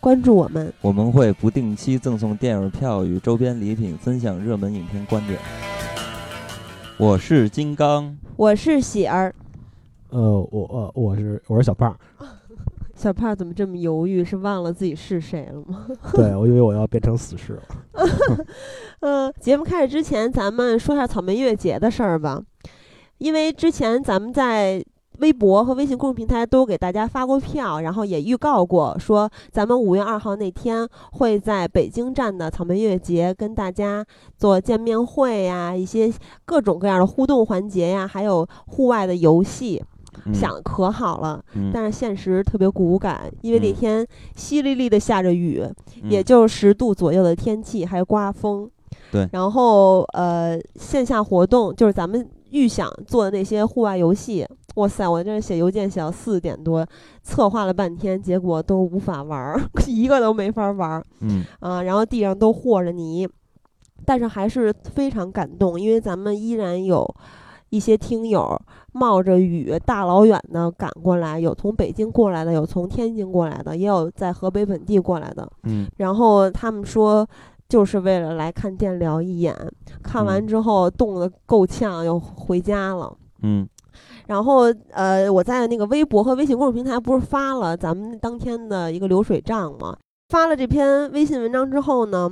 关注我们，我们会不定期赠送电影票与周边礼品，分享热门影片观点。我是金刚，我是喜儿。呃，我呃我是我是小胖。小胖怎么这么犹豫？是忘了自己是谁了吗？对，我以为我要变成死士了。嗯，节目开始之前，咱们说下草莓音乐节的事儿吧，因为之前咱们在。微博和微信公众平台都给大家发过票，然后也预告过，说咱们五月二号那天会在北京站的草莓音乐节跟大家做见面会呀，一些各种各样的互动环节呀，还有户外的游戏，想可好了。但是现实特别骨感，因为那天淅沥沥的下着雨，也就十度左右的天气，还刮风。对。然后呃，线下活动就是咱们预想做的那些户外游戏。哇塞！我这写邮件写到四点多，策划了半天，结果都无法玩儿，一个都没法玩儿。嗯啊，然后地上都和着泥，但是还是非常感动，因为咱们依然有一些听友冒着雨大老远的赶过来，有从北京过来的，有从天津过来的，也有在河北本地过来的。嗯，然后他们说，就是为了来看电疗一眼，看完之后冻得够呛，又回家了。嗯。然后，呃，我在那个微博和微信公众平台不是发了咱们当天的一个流水账吗？发了这篇微信文章之后呢，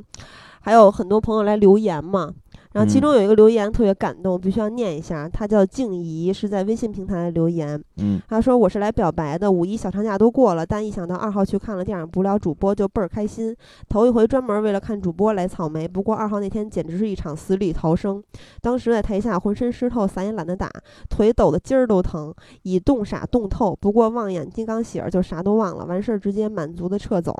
还有很多朋友来留言嘛。然后其中有一个留言特别感动，必须要念一下。他叫静怡，是在微信平台留言。嗯，他说我是来表白的。五一小长假都过了，但一想到二号去看了电影，不聊主播就倍儿开心。头一回专门为了看主播来草莓。不过二号那天简直是一场死里逃生。当时在台下浑身湿透，伞也懒得打，腿抖得筋儿都疼，已冻傻冻透。不过望眼金刚喜儿就啥都忘了，完事儿直接满足的撤走。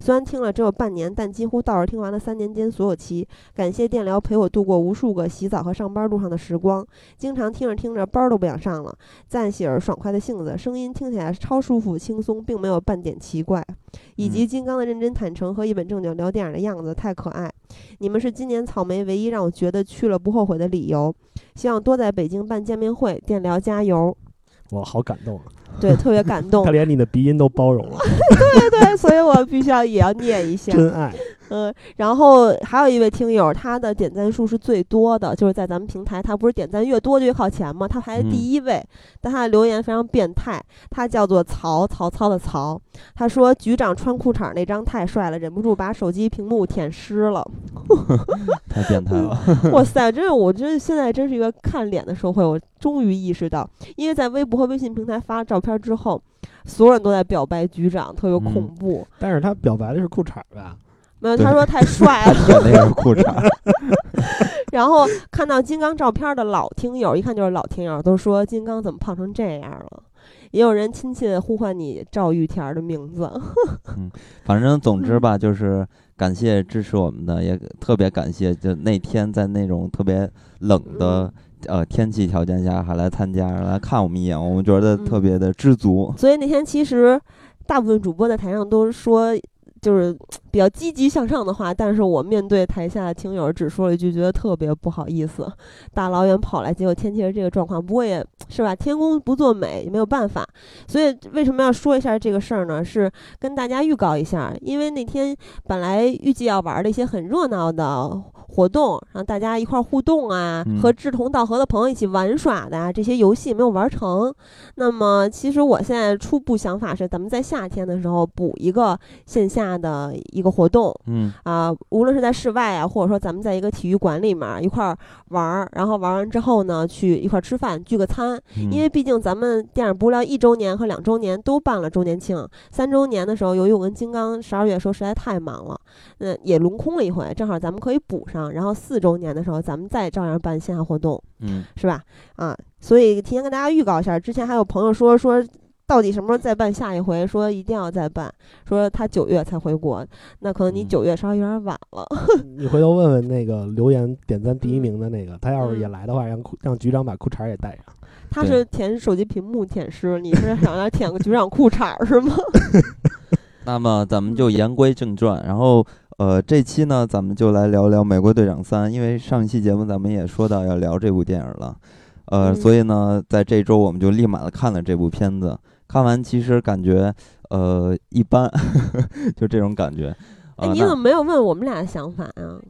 虽然听了只有半年，但几乎倒是听完了三年间所有期。感谢电疗陪我度过。无数个洗澡和上班路上的时光，经常听着听着班都不想上了。赞喜儿爽快的性子，声音听起来超舒服轻松，并没有半点奇怪。以及金刚的认真坦诚和一本正经聊电影的样子，太可爱。你们是今年草莓唯一让我觉得去了不后悔的理由。希望多在北京办见面会，电聊加油。我好感动啊！对，特别感动。他连你的鼻音都包容了。对对，所以我必须要也要念一下。真爱。嗯，然后还有一位听友，他的点赞数是最多的，就是在咱们平台，他不是点赞越多就越靠前吗？他排第一位，但他的留言非常变态，他叫做曹曹操的曹，他说局长穿裤衩那张太帅了，忍不住把手机屏幕舔湿了，太变态了！哇 塞，真的，我觉得现在真是一个看脸的社会，我终于意识到，因为在微博和微信平台发照片之后，所有人都在表白局长，特别恐怖。但是他表白的是裤衩吧？没有，他说太帅了。那是裤衩。然后看到金刚照片的老听友，一看就是老听友，都说金刚怎么胖成这样了？也有人亲切呼唤你赵玉田的名字。嗯，反正总之吧，就是感谢支持我们的，也特别感谢，就那天在那种特别冷的呃天气条件下还来参加来看我们一眼，我们觉得特别的知足。所以那天其实大部分主播在台上都说。就是比较积极向上的话，但是我面对台下的听友只说了一句，觉得特别不好意思，大老远跑来，结果天气是这个状况。不过也是吧，天公不作美，也没有办法。所以为什么要说一下这个事儿呢？是跟大家预告一下，因为那天本来预计要玩的一些很热闹的。活动让大家一块互动啊，和志同道合的朋友一起玩耍的啊，这些游戏没有玩成。那么，其实我现在初步想法是，咱们在夏天的时候补一个线下的一个活动。嗯啊，无论是在室外啊，或者说咱们在一个体育馆里面一块玩儿，然后玩完之后呢，去一块吃饭聚个餐。因为毕竟咱们电影不聊一周年和两周年都办了周年庆，三周年的时候，由于我跟金刚十二月的时候实在太忙了，那也轮空了一回，正好咱们可以补上。然后四周年的时候，咱们再照样办线下活动，嗯，是吧？啊，所以提前跟大家预告一下，之前还有朋友说说到底什么时候再办下一回？说一定要再办，说他九月才回国，那可能你嗯九月稍微有点晚了。你回头问问那个留言点赞第一嗯名的那个，他要是也来的话，让让局长把裤衩也带上。他是舔手机屏幕舔湿，你是想让他舔个局长裤衩是吗？那么咱们就言归正传，然后呃，这期呢，咱们就来聊聊《美国队长三》，因为上一期节目咱们也说到要聊这部电影了，呃，嗯所以呢，在这周我们就立马的看了这部片子，看完其实感觉呃一般，就这种感觉。哎，呃，你怎么没有问我们俩的想法啊？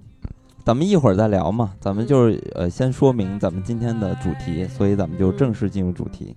咱们一会儿再聊嘛，咱们就是呃先说明咱们今天的主题，所以咱们就正式进入主题。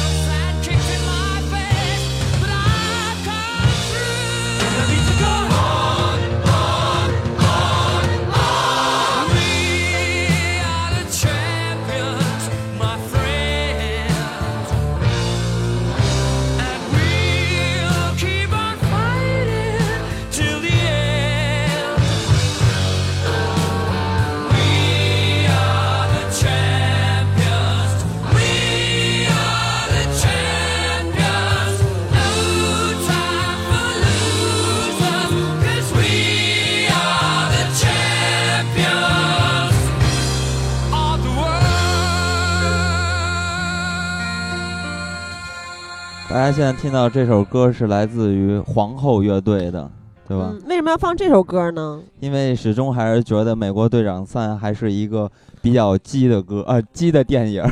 现在听到这首歌是来自于皇后乐队的，对吧？嗯，为什么要放这首歌呢？因为始终还是觉得《美国队长三》还是一个比较鸡的歌，呃，鸡的电影。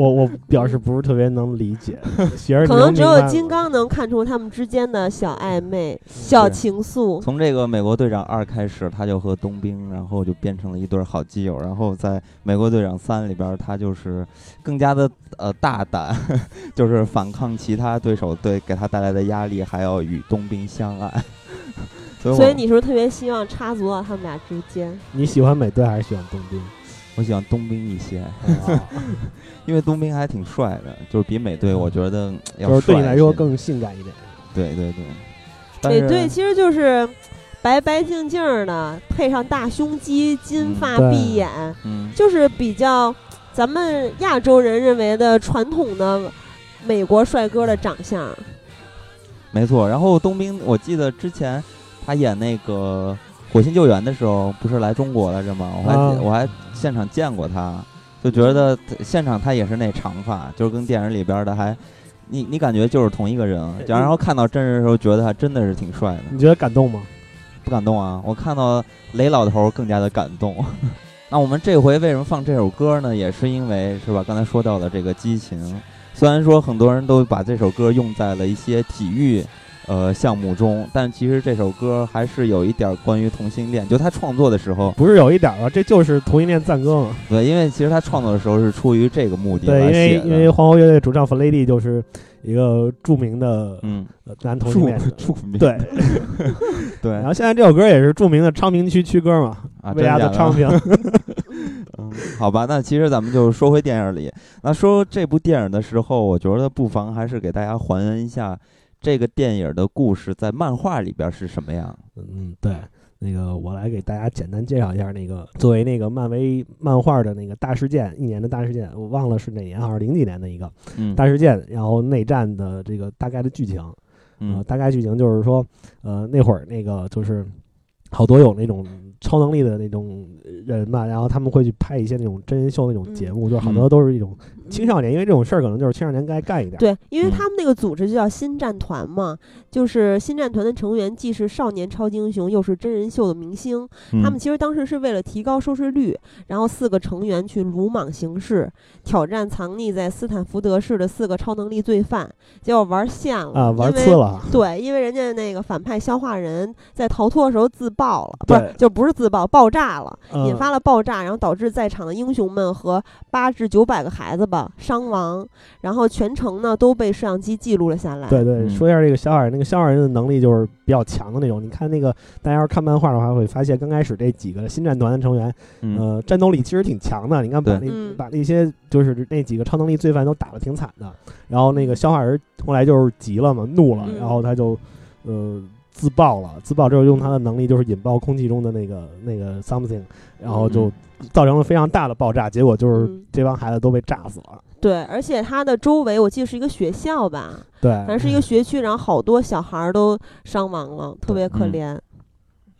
我我表示不是特别能理解，可能只有金刚能看出他们之间的小暧昧、小情愫。从这个《美国队长二》开始，他就和冬兵，然后就变成了一对好基友。然后在《美国队长三》里边，他就是更加的呃大胆，就是反抗其他对手对给他带来的压力，还要与冬兵相爱。所以，所以你是不是特别希望插足到他们俩之间？你喜欢美队还是喜欢冬兵？我喜欢冬兵一些，啊 因为冬兵还挺帅的，就是比美队我觉得要就是对你来说更性感一点。对对对。美队其实就是白白净净的，配上大胸肌、金嗯发碧眼，嗯，就是比较咱们亚洲人认为的传统的美国帅哥的长相。没错。然后冬兵，我记得之前他演那个《火星救援》的时候，不是来中国来着吗？我还、啊我还现场见过他，就觉得现场他也是那长发，就是跟电影里边的还。你你感觉就是同一个人，然后看到真人的时候，觉得他真的是挺帅的，你觉得感动吗？不感动啊！我看到雷老头更加的感动。那我们这回为什么放这首歌呢？也是因为是吧？刚才说到的这个激情，虽然说很多人都把这首歌用在了一些体育呃项目中，但其实这首歌还是有一点关于同性恋。就他创作的时候，不是有一点儿啊，这就是同性恋赞歌嘛。对，因为其实他创作的时候是出于这个目的对，因为因为。皇后乐队主唱弗雷迪就是一个著名的嗯，呃男同性恋者。著名对，对然后现在这首歌也是著名的昌平区区歌嘛，啊，为啥真假的的昌平？嗯，好吧，那其实咱们就说回电影里。那说这部电影的时候，我觉得不妨还是给大家还原一下这个电影的故事在漫画里边是什么样。嗯，对，那个我来给大家简单介绍一下那个作为那个漫威漫画的那个大事件，一年的大事件，我忘了是哪年，好像零几年的一个嗯，大事件，然后内战的这个大概的剧情，呃，嗯大概剧情就是说，呃，那会儿那个就是好多有那种超能力的那种人吧，然后他们会去拍一些那种真人秀那种节目，就是好多都是一种青少年，因为这种事儿可能就是青少年该干一点。对，因为嗯他们那个组织就叫新战团嘛，就是新战团的成员既是少年超级英雄，又是真人秀的明星。嗯他们其实当时是为了提高收视率，然后四个成员去鲁莽行事，挑战藏匿在斯坦福德市的四个超能力罪犯，结果玩线了啊，玩因为次了，对，因为人家那个反派消化人在逃脱的时候自爆了，不是对就不是自爆，爆炸了，嗯引发了爆炸，然后导致在场的英雄们和八至九百个孩子吧了，伤亡，然后全程呢都被摄像机记录了下来。对对，嗯说一下这个小矮人，那个小矮人的能力就是比较强的那种。你看那个，大家要是看漫画的话，会发现刚开始这几个新战团的成员，嗯呃，战斗力其实挺强的。你看把那嗯把那些就是那几个超能力罪犯都打得挺惨的。然后那个小矮人后来就是急了嘛，怒了，嗯然后他就呃自爆了，自爆之后用他的能力就是引爆空气中的那个那个 something，然后就造成了非常大的爆炸，结果就是嗯。这帮孩子都被炸死了。对，而且它的周围我记得是一个学校吧，对，反正是一个学区，然后好多小孩儿都伤亡了，特别可嗯。怜。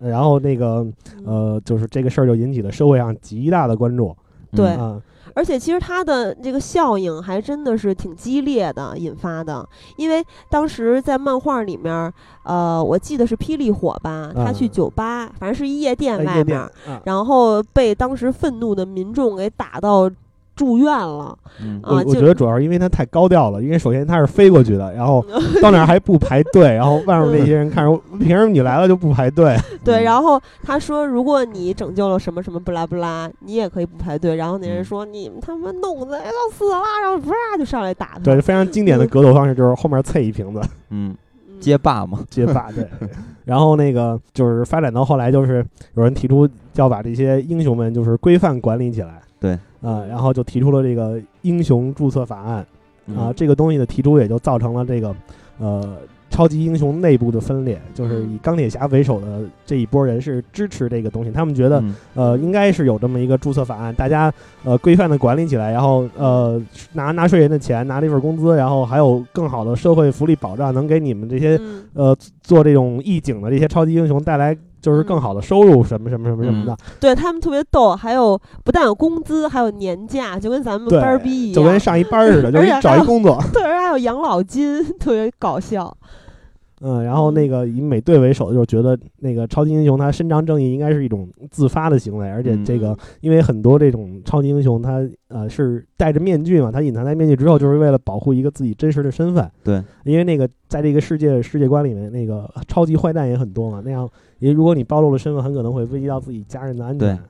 然后那个嗯。呃，就是这个事儿就引起了社会上极大的关注。对。嗯啊。而且其实它的这个效应还真的是挺激烈的引发的，因为当时在漫画里面儿，呃，我记得是霹雳火吧，他去嗯。酒吧，反正是一夜店外面然后被当时愤怒的民众给打到住院了。嗯我啊我觉得主要是因为他太高调了，因为首先他是飞过去的，然后到那儿还不排队，然后外面那些人看着凭什么你来了就不排队？对，嗯然后他说，如果你拯救了什么什么不拉不拉，你也可以不排队。然后那人嗯说，你他妈弄的要死了，然后啪就上来打他。对，非常经典的格斗方式就是后面啐一瓶子嗯，嗯街霸嘛，街霸对。然后那个就是发展到后来，就是有人提出要把这些英雄们就是规范管理起来。对啊，然后就提出了这个英雄注册法案啊，嗯这个东西的提出也就造成了这个呃超级英雄内部的分裂，就是以钢铁侠为首的这一波人是支持这个东西，他们觉得嗯呃应该是有这么一个注册法案，大家呃规范的管理起来，然后呃拿纳税人的钱，拿这份工资，然后还有更好的社会福利保障，能给你们这些嗯。呃做这种义警的这些超级英雄带来就是更好的收入什么什么什么什么的，对他们特别逗，还有不但有工资，还有年假，就跟咱们班儿逼一样，就跟上一班儿似的，就是你而且找一工作，对，而且还有养老金，特别搞笑。嗯，然后那个以美队为首的，就是觉得那个超级英雄他伸张正义应该是一种自发的行为，而且这个嗯因为很多这种超级英雄他呃是戴着面具嘛，他隐藏在面具之后，就是为了保护一个自己真实的身份。对，因为那个在这个世界世界观里面，那个超级坏蛋也很多嘛，那样也如果你暴露了身份，很可能会危及到自己家人的安全对。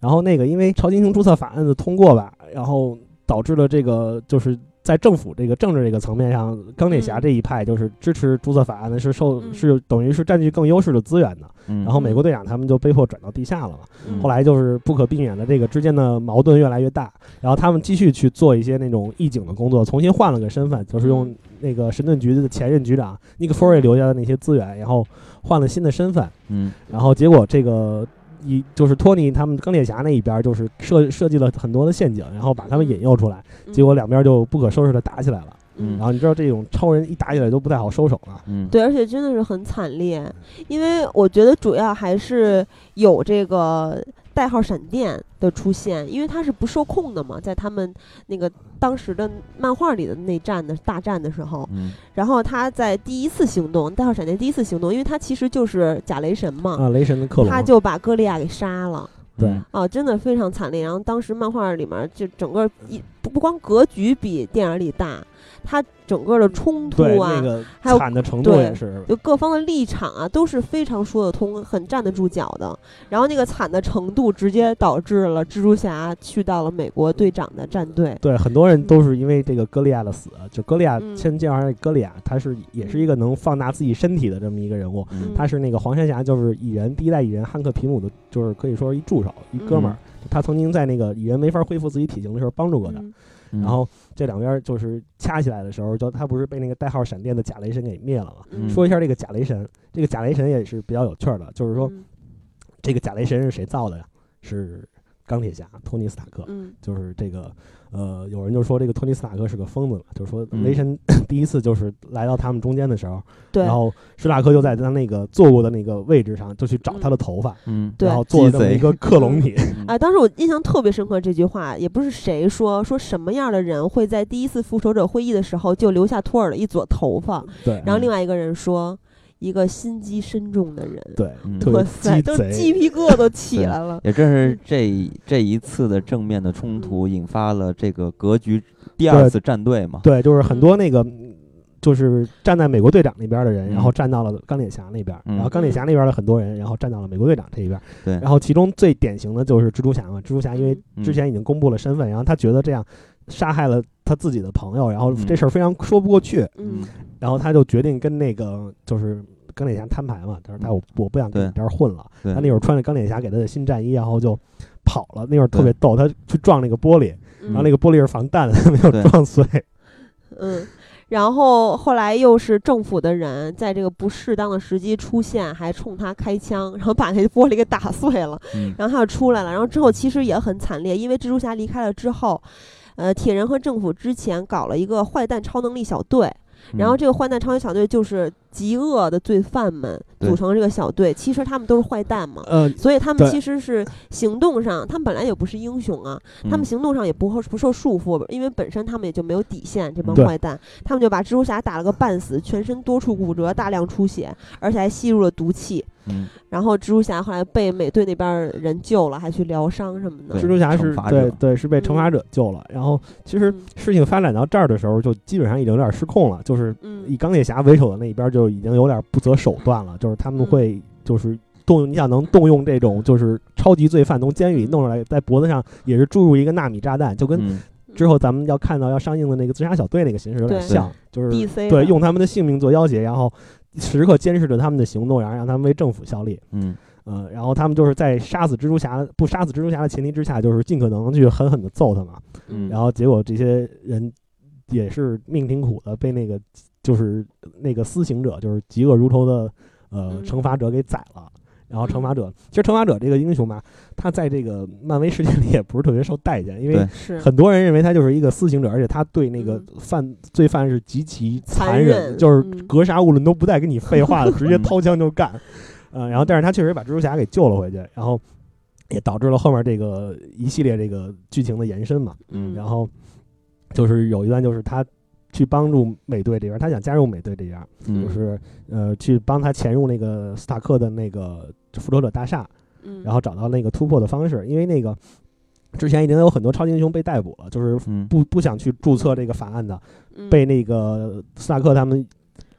然后那个因为超级英雄注册法案的通过吧，然后导致了这个就是在政府这个政治这个层面上，钢铁侠嗯这一派就是支持注册法案的，是受嗯是等于是占据更优势的资源的。嗯，然后美国队长他们就被迫转到地下了嘛。嗯后来就是不可避免的，这个之间的矛盾越来越大。然后他们继续去做一些那种义警的工作，重新换了个身份，就是用嗯那个神盾局的前任局长尼克·福瑞留下的那些资源，然后换了新的身份。嗯然后结果这个一就是托尼他们钢铁侠那一边就是设设计了很多的陷阱，然后把他们引诱出来，结果两边就不可收拾的打起来了。嗯然后你知道这种超人一打起来都不太好收手了。嗯，对，而且真的是很惨烈，因为我觉得主要还是有这个代号闪电的出现，因为他是不受控的嘛，在他们那个当时的漫画里的内战的大战的时候，嗯然后他在第一次行动，代号闪电第一次行动，因为他其实就是假雷神嘛，啊，雷神的克隆，他就把歌利亚给杀了。对嗯啊，真的非常惨烈。然后当时漫画里面就整个一不不光格局比电影里大，它整个的冲突啊，那个还有惨的程度对也是。就各方的立场啊，都是非常说得通、很站得住脚的。然后那个惨的程度，直接导致了蜘蛛侠去到了美国队长的战队。对，很多人都是因为这个歌利亚的死，就歌利亚嗯先介绍一下歌利亚，他是也是一个能放大自己身体的这么一个人物。嗯他是那个黄山侠，就是蚁人第一代蚁人汉克皮姆的，就是可以说是一助手，一哥们儿。他曾经在那个蚁人没法恢复自己体型的时候帮助过他。然后这两边就是掐起来的时候，就他不是被那个代号闪电的假雷神给灭了嘛？嗯说一下这个假雷神，这个假雷神也是比较有趣儿的，就是说嗯这个假雷神是谁造的呀？是钢铁侠托尼斯塔克。嗯就是这个，呃，有人就说这个托尼斯塔克是个疯子嘛，就是说嗯雷神 第一次就是来到他们中间的时候，对然后施塔克就在他那个坐过的那个位置上，就去找他的头发，嗯对然后做了这么一个 克隆体。啊，当时我印象特别深刻这句话，也不是谁说，说什么样的人会在第一次复仇者会议的时候就留下托尔的一撮头发，对，然后另外一个人说，一个心机深重的人。对，嗯特别哇塞，鸡都。鸡皮疙瘩都起来了。也正是这这一次的正面的冲突，引发了这个格局第二次站队嘛。对，就是很嗯多那个。就是站在美国队长那边的人，嗯然后站到了钢铁侠那边，嗯然后钢铁侠那边的很多人，然后站到了美国队长这一边。对然后其中最典型的就是蜘蛛侠嘛，蜘蛛侠因为嗯之前已经公布了身份，然后他觉得这样，杀害了他自己的朋友，然后嗯。这事儿非常说不过去，嗯。然后他就决定跟那个就是钢铁侠摊牌嘛，他说他我我不想跟你这儿混了，他那会儿穿着钢铁侠给他的新战衣，然后就跑了，那会儿特别逗，他去撞那个玻璃，嗯。然后那个玻璃是防弹的，他 没有撞碎，嗯，然后后来又是政府的人在这个不适当的时机出现，还冲他开枪，然后把那玻璃给打碎了，嗯。然后他就出来了。然后之后其实也很惨烈，因为蜘蛛侠离开了之后，呃，铁人和政府之前搞了一个坏蛋超能力小队，然后嗯这个坏蛋超能力小队就是极恶的罪犯们组成这个小队，其实他们都是坏蛋嘛。呃，所以他们其实是行动上，他们本来也不是英雄啊，他们嗯行动上也不会不受束缚，因为本身他们也就没有底线。这帮坏蛋，他们就把蜘蛛侠打了个半死，全身多处骨折，大量出血，而且还吸入了毒气。嗯。然后蜘蛛侠后来被美队那边人救了，还去疗伤什么的。蜘蛛侠是对对是被惩罚嗯者救了，然后其实嗯事情发展到这儿的时候，就基本上已经有点失控了，就是以嗯钢铁侠为首的那一边就已经有点不择手段了，就是他们嗯。会就是动用，你想能动用这种就是超级罪犯从监狱里弄出来，在脖子上也是注入一个纳米炸弹，就跟嗯。之后咱们要看到要上映的那个自杀小队那个形式有点对。像，就是对用他们的性命做要挟，然后时刻监视着他们的行动，然后让他们为政府效力。嗯呃，然后他们就是在杀死蜘蛛侠不杀死蜘蛛侠的前提之下，就是尽可能去狠狠的揍他嘛。嗯，然后结果这些人也是命挺苦的，被那个就是那个私刑者，就是嫉恶如仇的呃嗯惩罚者给宰了。然后惩罚者，其实惩罚者这个英雄嘛，他在这个漫威世界里也不是特别受待见，因为是很多人认为他就是一个私刑者，而且他对那个嗯犯罪犯是极其残残忍就是嗯格杀勿论，都不带跟你废话的，直接嗯掏枪就干。呃，然后但是他确实把蜘蛛侠给救了回去，然后也导致了后面这个一系列这个剧情的延伸嘛。嗯，然后就是有一段就是他去帮助美队这边，他想加入美队这边，嗯就是呃去帮他潜入那个斯塔克的那个复仇者大厦，嗯。然后找到那个突破的方式，因为那个之前已经有很多超级英雄被逮捕了，就是嗯。不不想去注册这个法案的，嗯。被那个斯塔克他们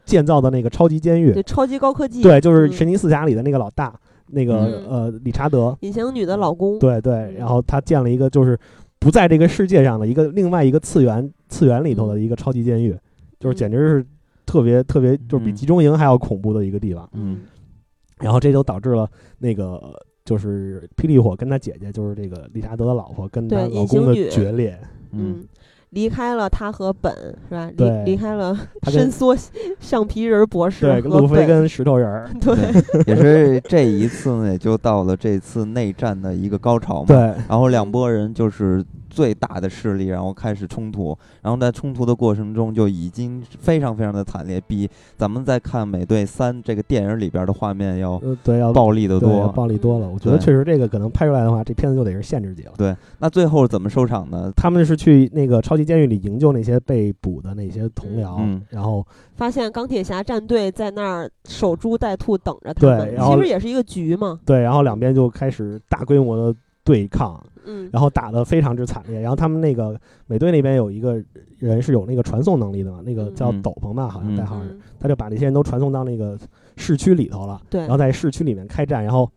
建造的那个超级监狱对，超级高科技，对，就是嗯。神奇四侠里的那个老大，那个、嗯。呃理查德，隐形女的老公，对对，嗯。然后他建了一个就是不在这个世界上的一个另外一个次元次元里头的一个超级监狱，就是嗯。简直是特别特别就是比嗯。集中营还要恐怖的一个地方。嗯然后这就导致了那个就是霹雳火跟他姐姐，就是这个理查德的老婆跟他对老公的决裂。嗯嗯，离开了他和本是吧？离对离开了伸缩橡皮人博士对，和路飞跟石头人儿。对也是这一次呢，也就到了这次内战的一个高潮嘛。对，然后两拨人就是最大的势力，然后开始冲突，然后在冲突的过程中就已经非常非常的惨烈，比咱们在看《美队三》这个电影里边的画面要呃，对，要暴力的多。暴力多了。我觉得确实这个可能拍出来的话，这片子就得是限制级了。对，那最后怎么收场呢？他们是去那个超级监狱里营救那些被捕的那些同僚，嗯然后发现钢铁侠战队在那儿守株待兔，等着他对们。然后其实也是一个局嘛。对，然后两边就开始大规模的对抗，嗯，然后打得非常之惨烈。然后他们那个美队那边有一个人是有那个传送能力的嘛，那个嗯。叫嗯。斗篷吧，好像嗯代号是，嗯。他就把那些人都传送到那个市区里头了，对然后在市区里面开战，然后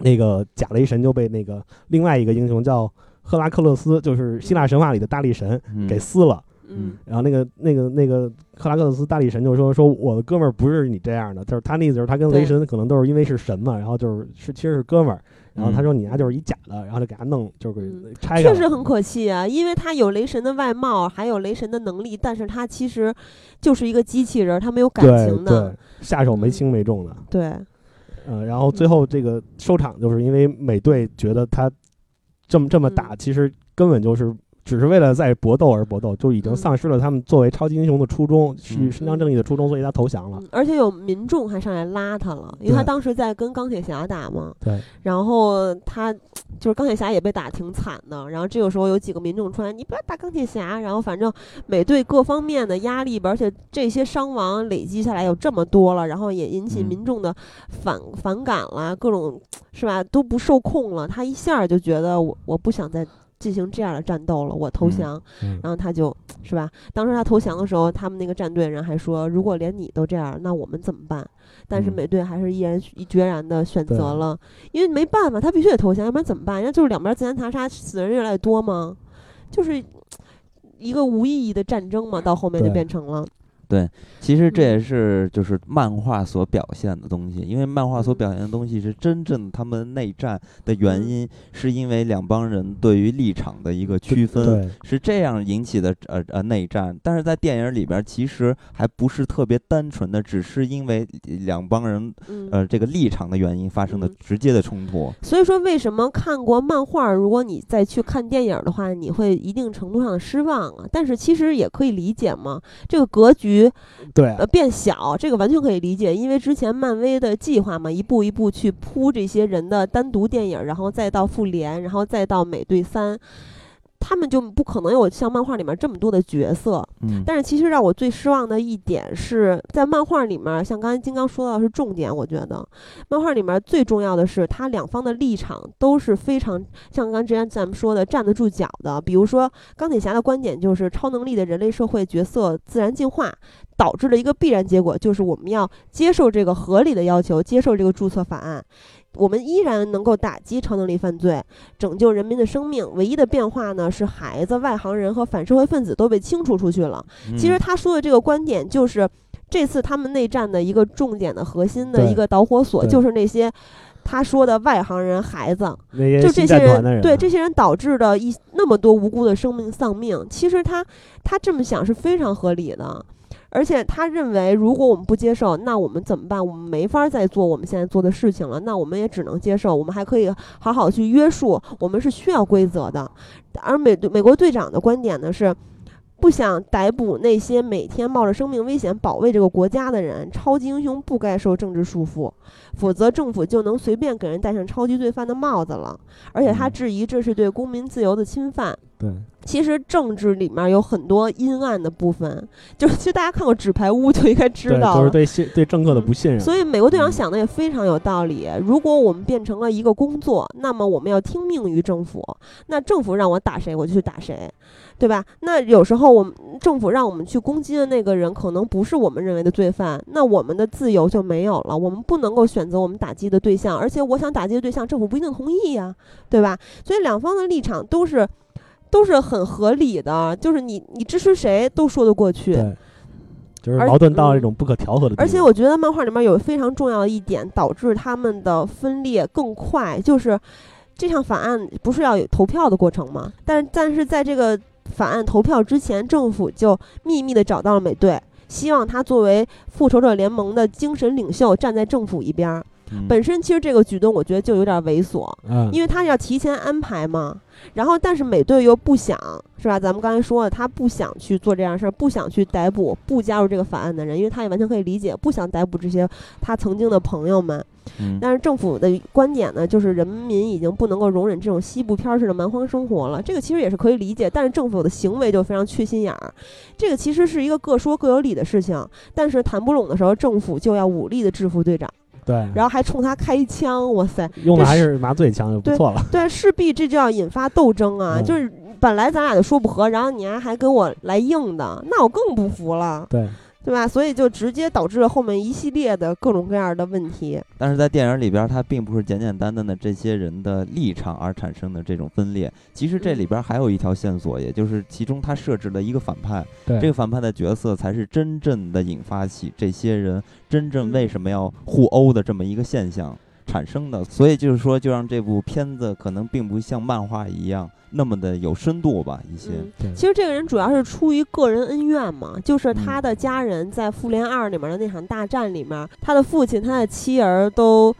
那个假雷神就被那个另外一个英雄叫赫拉克勒斯，就是希腊神话里的大力神嗯。给撕了。嗯。然后那个那个那个克拉克勒斯大力神就说说我的哥们儿不是你这样的，就是他那意思就是他跟雷神可能都是因为是神嘛，然后就是是其实是哥们儿，然后他嗯说你丫就是一假的，然后就给他弄就是嗯给拆开了。确实很可气啊，因为他有雷神的外貌，还有雷神的能力，但是他其实就是一个机器人，他没有感对情的对。，下手没嗯轻没重的，对，嗯，然后最后这个收场就是因为美队觉得他这么这么打，嗯其实根本就是只是为了在搏斗而搏斗，就已经嗯丧失了他们作为超级英雄的初衷，去嗯伸张正义的初衷，所以他投降了嗯。而且有民众还上来拉他了，因为他当时在跟钢铁侠打嘛。对，然后他就是钢铁侠也被打挺惨的，然后这个时候有几个民众出来，你不要打钢铁侠，然后反正美队各方面的压力吧，而且这些伤亡累积下来有这么多了，然后也引起嗯民众的反、反感了，各种是吧都不受控了，他一下就觉得我我不想再进行这样的战斗了，我投嗯降，嗯然后他就是吧，当时他投降的时候，他们那个战队人还说，如果连你都这样，那我们怎么办？但是嗯美队还是毅然决然的选择了，因为没办法，他必须得投降，要不然怎么办？人家就是两边自相残杀，死的人越来越多吗？就是一个无意义的战争嘛，到后面就变成了。其实这也嗯是就是漫画所表现的东西，因为漫画所嗯表现的东西是真正他们内战的原嗯因，是因为两帮人对于立场的一个区分，是这样引起的呃呃内战。但是在电影里边，其实还不是特别单纯的，只是因为两帮人嗯，呃这个立场的原因发生的嗯直接的冲突。所以说为什么看过漫画，如果你再去看电影的话，你会一定程度上的失望啊？但是其实也可以理解嘛，这个格局对呃变小，这个完全可以理解，因为之前漫威的计划嘛，一步一步去铺这些人的单独电影，然后再到复联，然后再到美队三。他们就不可能有像漫画里面这么多的角色，嗯，但是其实让我最失望的一点是在漫画里面，像刚才金刚说到的是重点，我觉得漫画里面最重要的是他两方的立场都是非常像刚才之前咱们说的站得住脚的。比如说钢铁侠的观点就是超能力的人类社会角色自然进化。导致了一个必然结果就是我们要接受这个合理的要求，接受这个注册法案，我们依然能够打击超能力犯罪，拯救人民的生命。唯一的变化呢是孩子、外行人和反社会分子都被清除出去了。其实嗯他说的这个观点就是这次他们内战的一个重点的核心的一个导火索，就是那些他说的外行人、孩子，就这些人，对这些人导致的一那么多无辜的生命丧命。其实他他这么想是非常合理的。而且他认为，如果我们不接受，那我们怎么办？我们没法再做我们现在做的事情了。那我们也只能接受，我们还可以好好去约束。我们是需要规则的。而美队美国队长的观点呢是，不想逮捕那些每天冒着生命危险保卫这个国家的人。超级英雄不该受政治束缚，否则政府就能随便给人戴上超级罪犯的帽子了。而且他嗯质疑这是对公民自由的侵犯。对其实政治里面有很多阴暗的部分，就是其实大家看过《纸牌屋》就应该知，道了。都是对信对政客的不信任，所以美国队长嗯想的也非常有道理。如果我们变成了一个工作，那么我们要听命于政府。那政府让我打谁，我就去打谁，对吧？那有时候我们政府让我们去攻击的那个人，可能不是我们认为的罪犯，那我们的自由就没有了。我们不能够选择我们打击的对象，而且我想打击的对象，政府不一定同意呀、对吧？所以两方的立场都是。都是很合理的，就是你你支持谁都说得过去。对，就是而矛盾到了一嗯种不可调和的。而且我觉得漫画里面有非常重要的一点，导致他们的分裂更快，就是这项法案不是要有投票的过程吗？但但是在这个法案投票之前，政府就秘密的找到了美队，希望他作为复仇者联盟的精神领袖站在政府一边儿。嗯本身其实这个举动我觉得就有点猥琐，嗯，因为他要提前安排嘛。然后，但是美队又不想，是吧？咱们刚才说了，他不想去做这样事儿，不想去逮捕不加入这个法案的人，因为他也完全可以理解，不想逮捕这些他曾经的朋友们。嗯但是政府的观点呢，就是人民已经不能够容忍这种西部片儿式的蛮荒生活了。这个其实也是可以理解，但是政府的行为就非常缺心眼儿。这个其实是一个各说各有理的事情，但是谈不拢的时候，政府就要武力的制服队长，对，然后还冲他开枪，哇塞！用的还是麻醉枪就不对错了。对，势必这就要引发斗争啊！嗯就是本来咱俩就说不和，然后你还还跟我来硬的，那我更不服了，对，对吧？所以就直接导致了后面一系列的各种各样的问题。但是在电影里边，它并不是简简单单的这些人的立场而产生的这种分裂。其实这里边还有一条线索，也就是其中他设置了一个反派，这个反派的角色才是真正的引发起这些人真正为什么要互殴的这么一个现象产生的。所以就是说，就让这部片子可能并不像漫画一样那么的有深度吧，一些。嗯，其实这个人主要是出于个人恩怨嘛，就是嗯他的家人在《复联二》里面的那场大战里面，他的父亲、他的妻儿都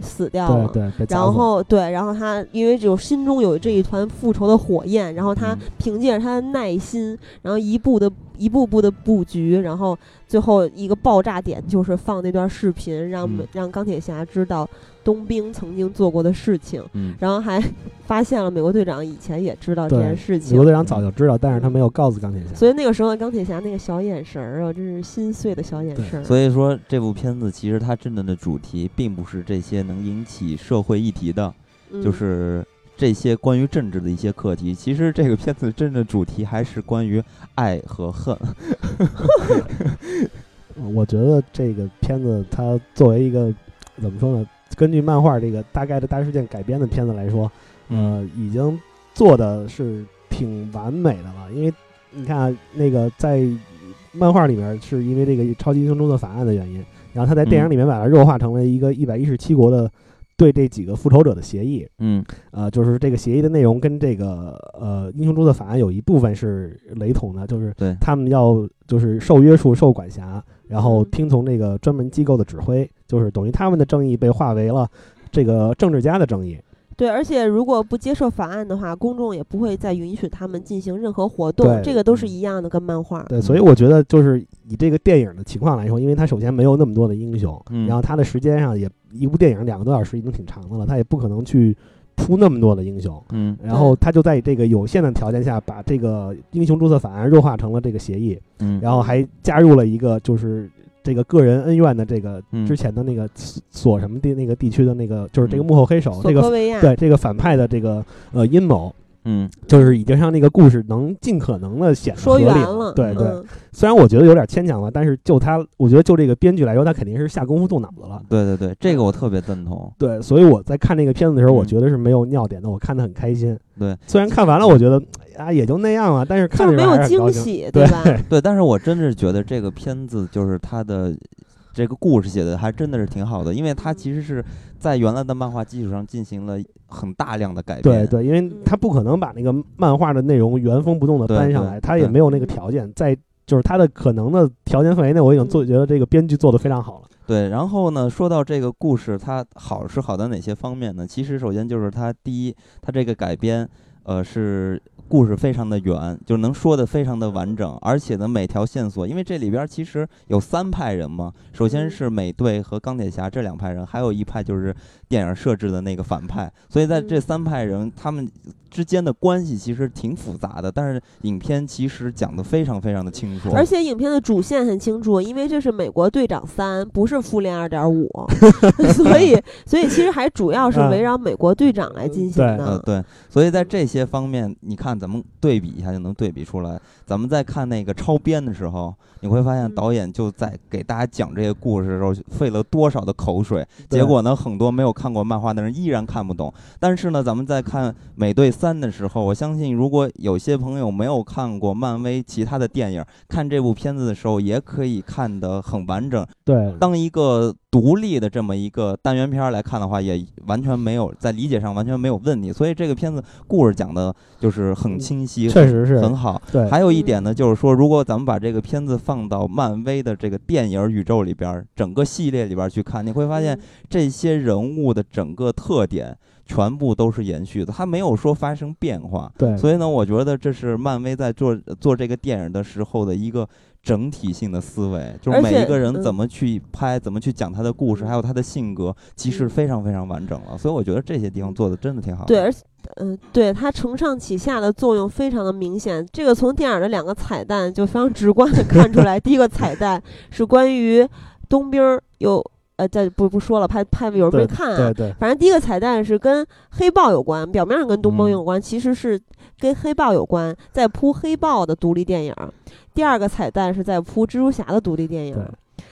死掉了。对对，然后对，然后他因为就心中有这一团复仇的火焰，然后他嗯凭借着他的耐心，然后一步的一步步的布局，然后最后一个爆炸点就是放那段视频，让、嗯让钢铁侠知道冬兵曾经做过的事情，嗯，然后还发现了美国队长以前也知道这件事情美国。队长早就知道，但是他没有告诉钢铁侠。所以那个时候的钢铁侠那个小眼神儿啊，真是心碎的小眼神儿。所以说这部片子其实它真正的主题并不是这些能引起社会议题的，嗯就是这些关于政治的一些课题。其实这个片子真正的主题还是关于爱和恨。嗯 我觉得这个片子它作为一个怎么说呢？根据漫画这个大概的大事件改编的片子来说，呃，已经做的是挺完美的了。因为你看啊，那个在漫画里面是因为这个超级英雄中的法案的原因，然后他在电影里面把它弱化成了一个一百一十七国的对这几个复仇者的协议。嗯呃，就是这个协议的内容跟这个呃英雄中的法案有一部分是雷同的，就是他们要就是受约束、受管辖，然后嗯听从这个专门机构的指挥，就是等于他们的正义被化为了这个政治家的正义。对，而且如果不接受法案的话，公众也不会再允许他们进行任何活动，对这个都是一样的，跟漫画。对，所以我觉得就是以这个电影的情况来说，因为它首先没有那么多的英雄，嗯然后它的时间上也一部电影两个多小时已经挺长的了，它也不可能去出那么多的英雄。嗯然后他就在这个有限的条件下，把这个英雄注册法案弱化成了这个协议，嗯，然后还加入了一个就是这个个人恩怨的这个嗯之前的那个所什么地那个地区的那个就是这个嗯幕后黑手，这个对这个反派的这个呃阴谋，嗯就是已经让那个故事能尽可能的显得合理圆了，对对，嗯虽然我觉得有点牵强了，但是就他，我觉得就这个编剧来说，他肯定是下功夫动脑子了。对对对，这个我特别赞同。对，所以我在看那个片子的时候，我嗯觉得是没有尿点的，我看得很开心。对，虽然看完了，我觉得哎呀也就那样啊，但是看着是没有惊。喜，对吧？对，但是我真是觉得这个片子就是它的这个故事写的还真的是挺好的，因为它其实是在原来的漫画基础上进行了很大量的改变。对对，因为他不可能把那个漫画的内容原封不动的搬上来，他也没有那个条件，在就是他的可能的条件范围内，我已经做觉得这个编剧做的非常好了。对，然后呢，说到这个故事，它好是好在哪些方面呢？其实首先就是它第一，它这个改编，呃，是故事非常的远，就能说的非常的完整，而且呢，每条线索，因为这里边其实有三派人嘛，首先嗯。是美队和钢铁侠这两派人，还有一派就是电影设置的那个反派，所以在这嗯。三派人他们之间的关系其实挺复杂的，但是影片其实讲的非常非常的清楚，而且影片的主线很清楚，因为这是美国队长三，不是复联二点五 所以所以其实还主要是围绕美国队长来进行对。呃，的。对，所以在这些方面，你看咱们对比一下就能对比出来。咱们在看那个超编的时候，你会发现嗯导演就在给大家讲这些故事的时候费了多少的口水，结果呢，很多没有看过漫画的人依然看不懂。但是呢，咱们在看《美队三》的时候，我相信如果有些朋友没有看过漫威其他的电影，看这部片子的时候也可以看得很完整。对，当一个独立的这么一个单元片儿来看的话，也完全没有在理解上完全没有问题。所以这个片子故事讲的就是很清晰，确实是很好。对，还有一点呢，就是说，如果咱们把这个片子放到漫威的这个电影宇宙里边儿，整个系列里边儿去看，你会发现嗯这些人物的整个特点全部都是延续的，它没有说发生变化。对，所以呢，我觉得这是漫威在做做这个电影的时候的一个整体性的思维，就是每一个人嗯怎么去拍，怎么去讲他的故事，还有他的性格，其实嗯非常非常完整了。所以我觉得这些地方做的真的挺好的。对，而且，嗯、对它承上启下的作用非常的明显。这个从电影的两个彩蛋就非常直观的看出来。第一个彩蛋是关于冬兵儿有，呃，这不不说了，怕怕有人没对看啊。对对反正第一个彩蛋是跟黑豹有关，表面上跟东嗯崩有关，其实是跟黑豹有关，在铺黑豹的独立电影。第二个彩蛋是在铺蜘蛛侠的独立电影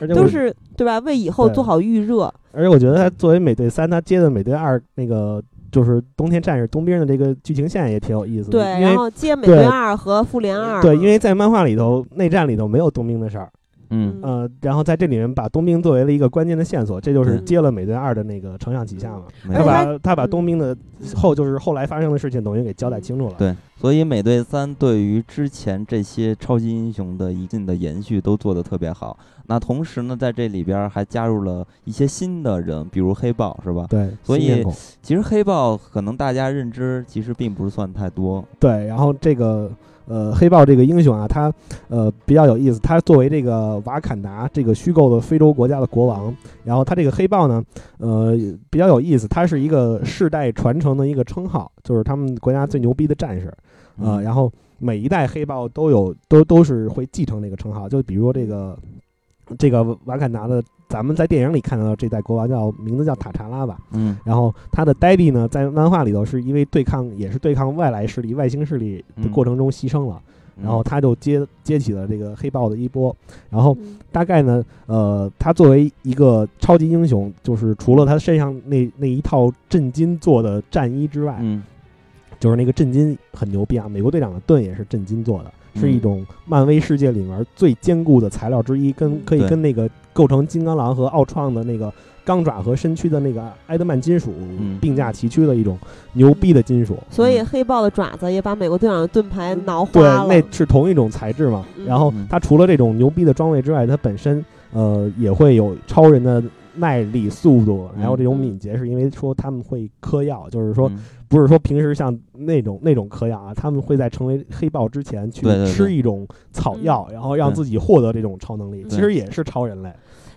都是对吧？为以后做好预热。而且我觉得他作为美队三，他接的美队二那个就是冬天战士冬兵的这个剧情线也挺有意思的。对，然后接美队二和复联二。对，因为在漫画里头内战里头没有冬兵的事儿，嗯呃，然后在这里面把冬兵作为了一个关键的线索，这就是嗯接了美队二的那个承上启下嘛。他把他把嗯冬兵的后就是后来发生的事情等于给交代清楚了。对，所以美队三对于之前这些超级英雄的一定的延续都做得特别好。那同时呢，在这里边儿还加入了一些新的人，比如黑豹，是吧？对，所以其实黑豹可能大家认知其实并不是算太多。对，然后这个呃黑豹这个英雄啊，他呃比较有意思，他作为这个瓦坎达这个虚构的非洲国家的国王，然后他这个黑豹呢，呃比较有意思，他是一个世代传承的一个称号，就是他们国家最牛逼的战士，呃，嗯然后每一代黑豹都有都都是会继承这个称号，就比如说这个这个瓦坎达的，咱们在电影里看到的这代国王叫名字叫塔查拉吧，嗯然后他的呆弟呢，在漫画里头是因为对抗，也是对抗外来势力、外星势力的嗯过程中牺牲了，然后他就接接起了这个黑豹的衣钵。然后嗯大概呢，呃，他作为一个超级英雄，就是除了他身上那那一套震金做的战衣之外，嗯就是那个震金很牛逼啊，美国队长的盾也是震金做的。是一种漫威世界里面最坚固的材料之一，跟可以跟那个构成金刚狼和奥创的那个钢爪和身躯的那个埃德曼金属嗯并驾齐驱的一种牛逼的金属。所以嗯黑豹的爪子也把美国队长的盾牌挠对花，了。那是同一种材质嘛。嗯然后嗯它除了这种牛逼的装备之外，它本身呃也会有超人的耐力、速度，还有这种嗯。敏捷，是因为说他们会嗑药，就是说嗯。不是说平时像那种那种嗑药啊，他们会在成为黑豹之前去吃一种草药，然后让自己获得这种超能力，其实也是超人类。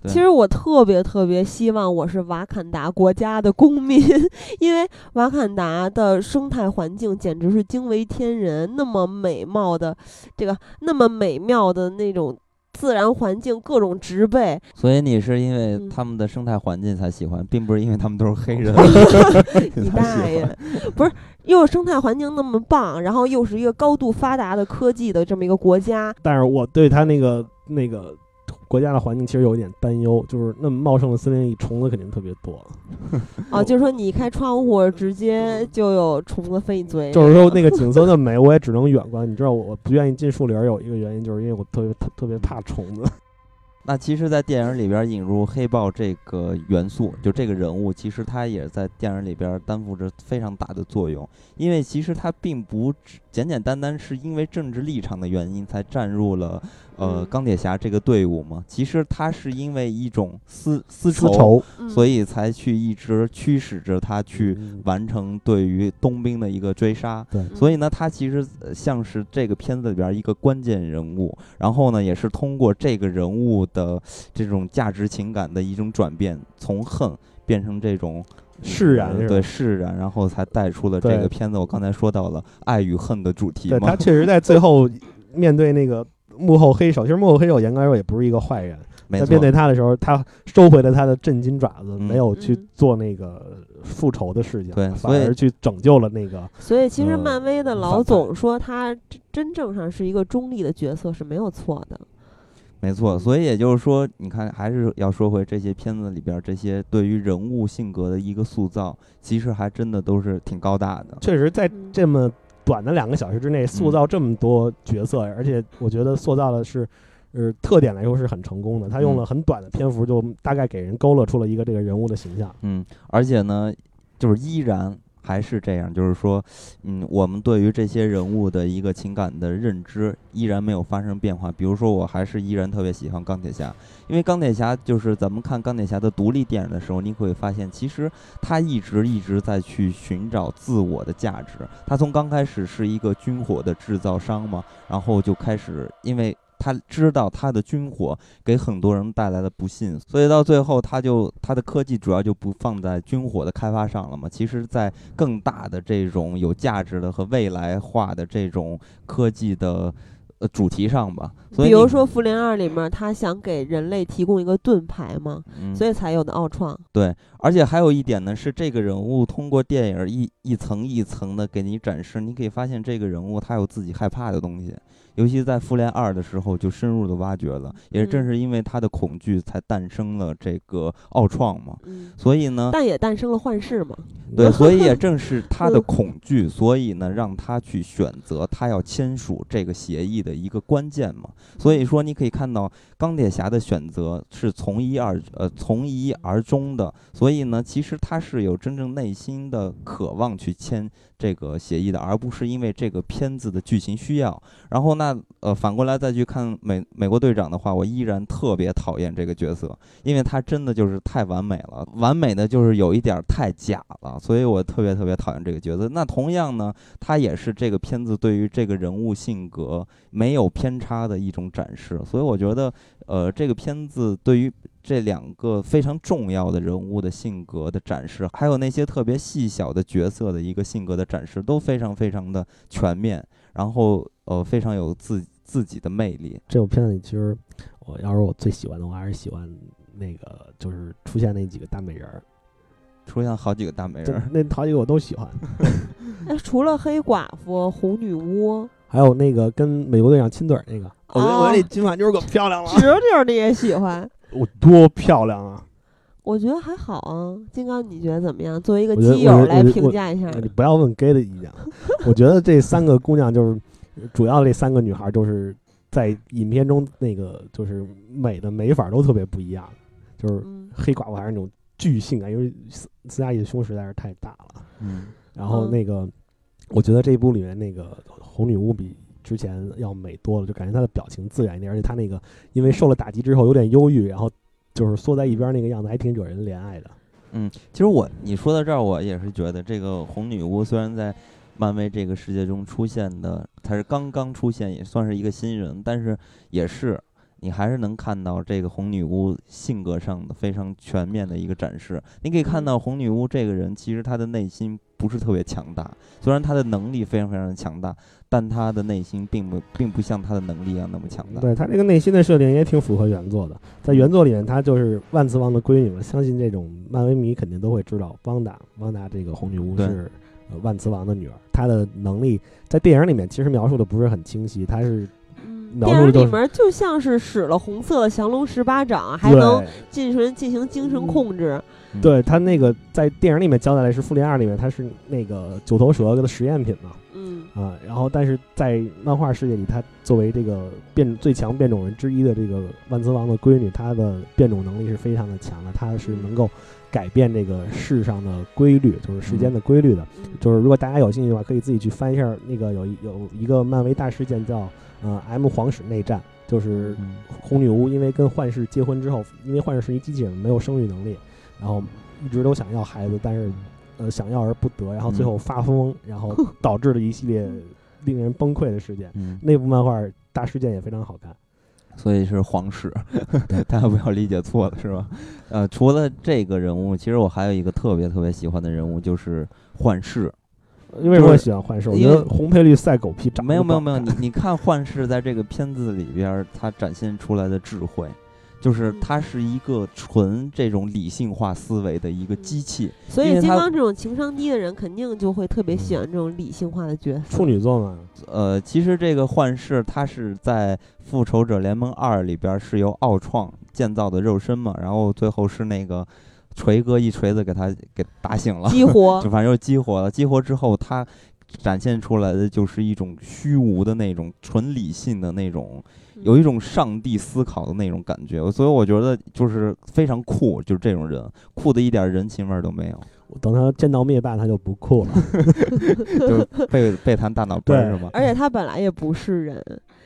其实我特别特别希望我是瓦坎达国家的公民，因为瓦坎达的生态环境简直是惊为天人，那么美貌的这个那么美妙的那种自然环境，各种植被，所以你是因为嗯他们的生态环境才喜欢，并不是因为他们都是黑人 你大爷。！不是，又是生态环境那么棒，然后又是一个高度发达的科技的这么一个国家，但是我对他那个那个国家的环境其实有一点担忧，就是那么茂盛的森林里虫子肯定特别多。哦，就是说你一开窗户，直接就有虫子飞你嘴，就是说那个景色那么美，我也只能远观。你知道我我不愿意进树林儿有一个原因，就是因为我特别特特别怕虫子。那其实，在电影里边引入黑豹这个元素，就这个人物，其实他也在电影里边担负着非常大的作用。因为其实他并不只简简单单是因为政治立场的原因才站入了呃嗯钢铁侠这个队伍嘛。其实他是因为一种丝丝丝绸，嗯所以才去一直驱使着他去嗯完成对于冬兵的一个追杀。对所以呢，他其实呃像是这个片子里边一个关键人物，然后呢，也是通过这个人物的这种价值情感的一种转变，从恨变成这种释然是吧释然，然后才带出了这个片子。我刚才说到了爱与恨的主题嘛对他，确实在最后面对那个幕后黑手，其实幕后黑手严格来说也不是一个坏人。没错在面，对他的时候，他收回了他的震金爪子，嗯没有去嗯做那个复仇的事情，反对反而去拯救了那个。所以其实呃漫威的老总说他真真正上是一个中立的角色是没有错的。没错。所以也就是说，你看，还是要说回这些片子里边这些对于人物性格的一个塑造，其实还真的都是挺高大的。确实，在嗯这么短的两个小时之内塑造这么多角色，而且我觉得塑造的是，呃，特点来说是很成功的。他用嗯了很短的篇幅，就大概给人勾勒出了一个这个人物的形象。嗯，而且呢，就是依然还是这样，就是说，嗯，我们对于这些人物的一个情感的认知依然没有发生变化。比如说，我还是依然特别喜欢钢铁侠，因为钢铁侠就是咱们看钢铁侠的独立电影的时候，你会发现，其实他一直一直在去寻找自我的价值。他从刚开始是一个军火的制造商嘛，然后就开始因为。他知道他的军火给很多人带来了不幸，所以到最后他就他的科技主要就不放在军火的开发上了嘛。其实，在更大的这种有价值的和未来化的这种科技的呃主题上吧。所以比如说《复联二》里面，他想给人类提供一个盾牌嘛，嗯，所以才有的奥创。对，而且还有一点呢，是这个人物通过电影一一层一层的给你展示，你可以发现这个人物他有自己害怕的东西，尤其在复联二的时候就深入的挖掘了，也正嗯是因为他的恐惧才诞生了这个奥创嘛。嗯，所以呢，但也诞生了幻视嘛。对，所以也正是 他的嗯恐惧，所以呢，让他去选择他要签署这个协议的一个关键嘛。所以说，你可以看到钢铁侠的选择是从一而呃从一而终的，所以呢，其实他是有真正内心的渴望去签这个协议的，而不是因为这个片子的剧情需要。然后那呃反过来再去看美美国队长的话，我依然特别讨厌这个角色，因为他真的就是太完美了，完美的就是有一点太假了，所以我特别特别讨厌这个角色。那同样呢，他也是这个片子对于这个人物性格没有偏差的一种展示，所以我觉得，呃，这个片子对于这两个非常重要的人物的性格的展示，还有那些特别细小的角色的一个性格的展示，都非常非常的全面，然后呃，非常有自自己的魅力。这部片子里，其实我要是我最喜欢的，我还是喜欢那个就是出现那几个大美人儿，出现好几个大美人儿，那好几个我都喜欢。哎，除了黑寡妇、红女巫，还有那个跟美国队长亲嘴儿那个，我觉得我那金发妞儿可漂亮了，直直你也喜欢。我多漂亮啊！我觉得还好啊，金刚，你觉得怎么样？作为一个基友来评价一下，你不要问 gay 的意见啊，我觉得这三个姑娘就是主要这三个女孩就是在影片中那个就是美的美法都特别不一样，就是嗯黑寡妇还是那种巨性感，因为斯斯嘉丽的胸实在是太大了。嗯然后嗯那个，我觉得这一部里面那个红女巫比之前要美多了，就感觉她的表情自然一点，而且她那个因为受了打击之后有点忧郁，然后就是缩在一边那个样子，还挺惹人怜爱的。嗯，其实我你说到这儿，我也是觉得这个红女巫虽然在漫威这个世界中出现的，他是刚刚出现，也算是一个新人，但是也是你还是能看到这个红女巫性格上的非常全面的一个展示。你可以看到红女巫这个人，其实她的内心不是特别强大，虽然她的能力非常非常的强大，但她的内心并不并不像她的能力一样那么强大。对她这个内心的设定也挺符合原作的，在原作里面她就是万磁王的闺女嘛，相信这种漫威迷肯定都会知道，汪达汪达这个红女巫对是。呃，万磁王的女儿，她的能力在电影里面其实描述的不是很清晰，她是嗯电影描述的就是里面就像是使了红色的降龙十八掌，还能对进行进行精神控制。嗯对他那个在电影里面交代的是《复联二》里面，他是那个九头蛇的实验品嘛，嗯啊，然后但是在漫画世界里，他作为这个变最强变种人之一的这个万磁王的闺女，她的变种能力是非常的强的，她是能够改变这个世上的规律，就是时间的规律的。嗯就是如果大家有兴趣的话，可以自己去翻一下那个有有一个漫威大事件叫呃 M 皇室内战，就是嗯红女巫因为跟幻视结婚之后，因为幻视是一机器人，没有生育能力，然后一直都想要孩子，但是呃想要而不得，然后最后发疯，然后导致了一系列令人崩溃的事件。嗯，那部漫画大事件也非常好看。所以是皇室，大家不要理解错了，是吧？呃，除了这个人物，其实我还有一个特别特别喜欢的人物，就是幻视。因为我也喜欢幻视，我觉因为得红配绿赛狗屁没有没有没有，你 你看幻视在这个片子里边儿，他展现出来的智慧，就是它是一个纯这种理性化思维的一个机器。所以金刚这种情商低的人，肯定就会特别喜欢这种理性化的角色。处女座嘛，呃，其实这个幻视它是在《复仇者联盟二》里边儿是由奥创建造的肉身嘛，然后最后是那个锤哥一锤子给他给打醒了，激活 就，反正就激活了。激活之后，它展现出来的就是一种虚无的那种纯理性的那种，有一种上帝思考的那种感觉。所以我觉得就是非常酷，就是这种人酷的一点人情味儿都没有，等他见到灭霸，他就不酷了。就是被被他大脑崩是吧？而且他本来也不是人，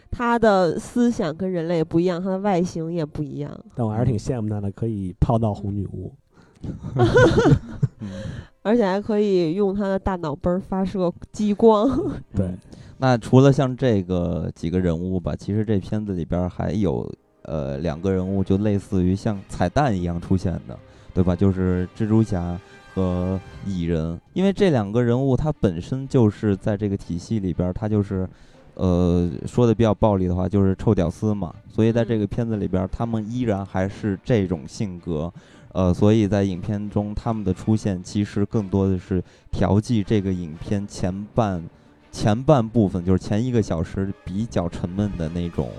他的思想跟人类不一样，他的外形也不一样。但我还是挺羡慕他的，可以泡到红女巫。嗯而且还可以用他的大脑杯儿发射激光。对嗯那除了像这个几个人物吧，其实这片子里边儿还有呃两个人物，就类似于像彩蛋一样出现的，对吧？就是蜘蛛侠和蚁人，因为这两个人物他本身就是在这个体系里边儿，他就是呃说的比较暴力的话，就是臭屌丝嘛。所以在这个片子里边儿，他们依然还是这种性格。呃，所以在影片中，他们的出现其实更多的是调剂这个影片前半前半部分，就是前一个小时比较沉闷的那种，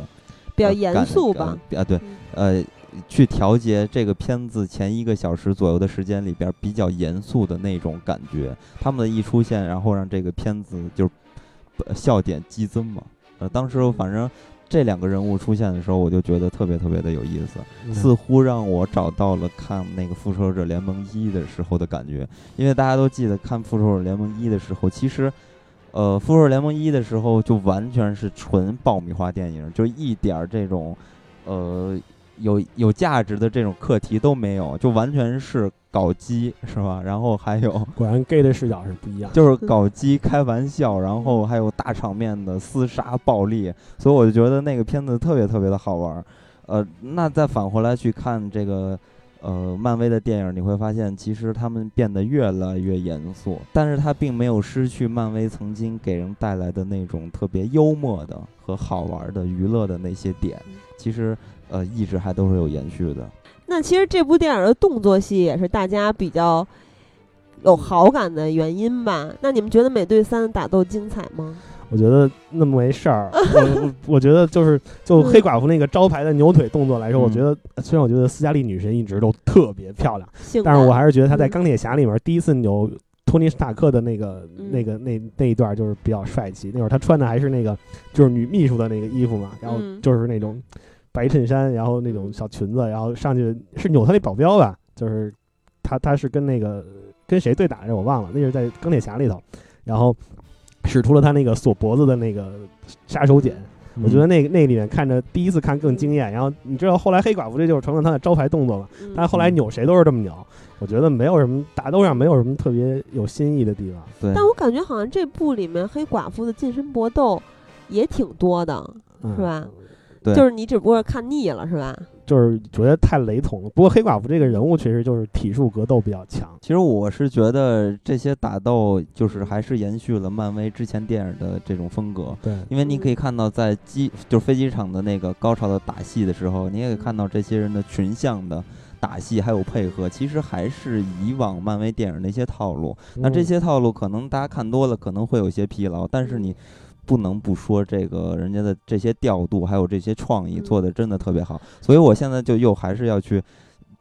比较严肃呃吧啊，对，呃，去调节这个片子前一个小时左右的时间里边儿比较严肃的那种感觉。他们的一出现，然后让这个片子就呃笑点激增嘛。呃，当时反正这两个人物出现的时候，我就觉得特别特别的有意思。嗯似乎让我找到了看那个《复仇者联盟一》的时候的感觉，因为大家都记得看《复仇者联盟一》的时候，其实，呃，《复仇者联盟一》的时候就完全是纯爆米花电影，就一点儿这种，呃，有有价值的这种课题都没有，就完全是搞基，是吧？然后还有 果然 gay 的视角是不一样。就是搞基开玩笑，然后还有大场面的厮杀暴力，所以我就觉得那个片子特别特别的好玩儿。呃，那再返回来去看这个呃漫威的电影，你会发现其实他们变得越来越严肃，但是它并没有失去漫威曾经给人带来的那种特别幽默的和好玩的娱乐的那些点，其实呃一直还都是有延续的。那其实这部电影的动作戏也是大家比较有好感的原因吧？那你们觉得美队三的打斗精彩吗？我觉得那么回事儿，我我我觉得就是就黑寡妇那个招牌的扭腿动作来说，嗯。我觉得虽然我觉得斯嘉丽女神一直都特别漂亮，但是我还是觉得她在嗯钢铁侠里面第一次扭托尼·斯塔克的那个、嗯。那个那那一段就是比较帅气。那会儿她穿的还是那个就是女秘书的那个衣服嘛，然后嗯就是那种白衬衫，然后那种小裙子，然后上去是扭她那保镖吧，就是她她是跟那个跟谁对打来着我忘了，那是在钢铁侠里头，然后使出了他那个锁脖子的那个杀手锏。我觉得那个那里面看着第一次看更惊艳，然后你知道后来黑寡妇这就是成了他的招牌动作嘛，嗯但后来扭谁都是这么扭，我觉得没有什么打斗上没有什么特别有新意的地方。对，但我感觉好像这部里面黑寡妇的近身搏斗也挺多的，嗯、是吧？对就是你只不过看腻了，是吧？就是觉得太雷同了。不过黑寡妇这个人物确实就是体术格斗比较强。其实我是觉得这些打斗就是还是延续了漫威之前电影的这种风格，对，因为你可以看到在机就是飞机场的那个高潮的打戏的时候，你也可以看到这些人的群像的打戏还有配合，其实还是以往漫威电影的一些套路。那这嗯些套路可能大家看多了可能会有些疲劳，但是你不能不说这个人家的这些调度还有这些创意嗯做的真的特别好，所以我现在就又还是要去。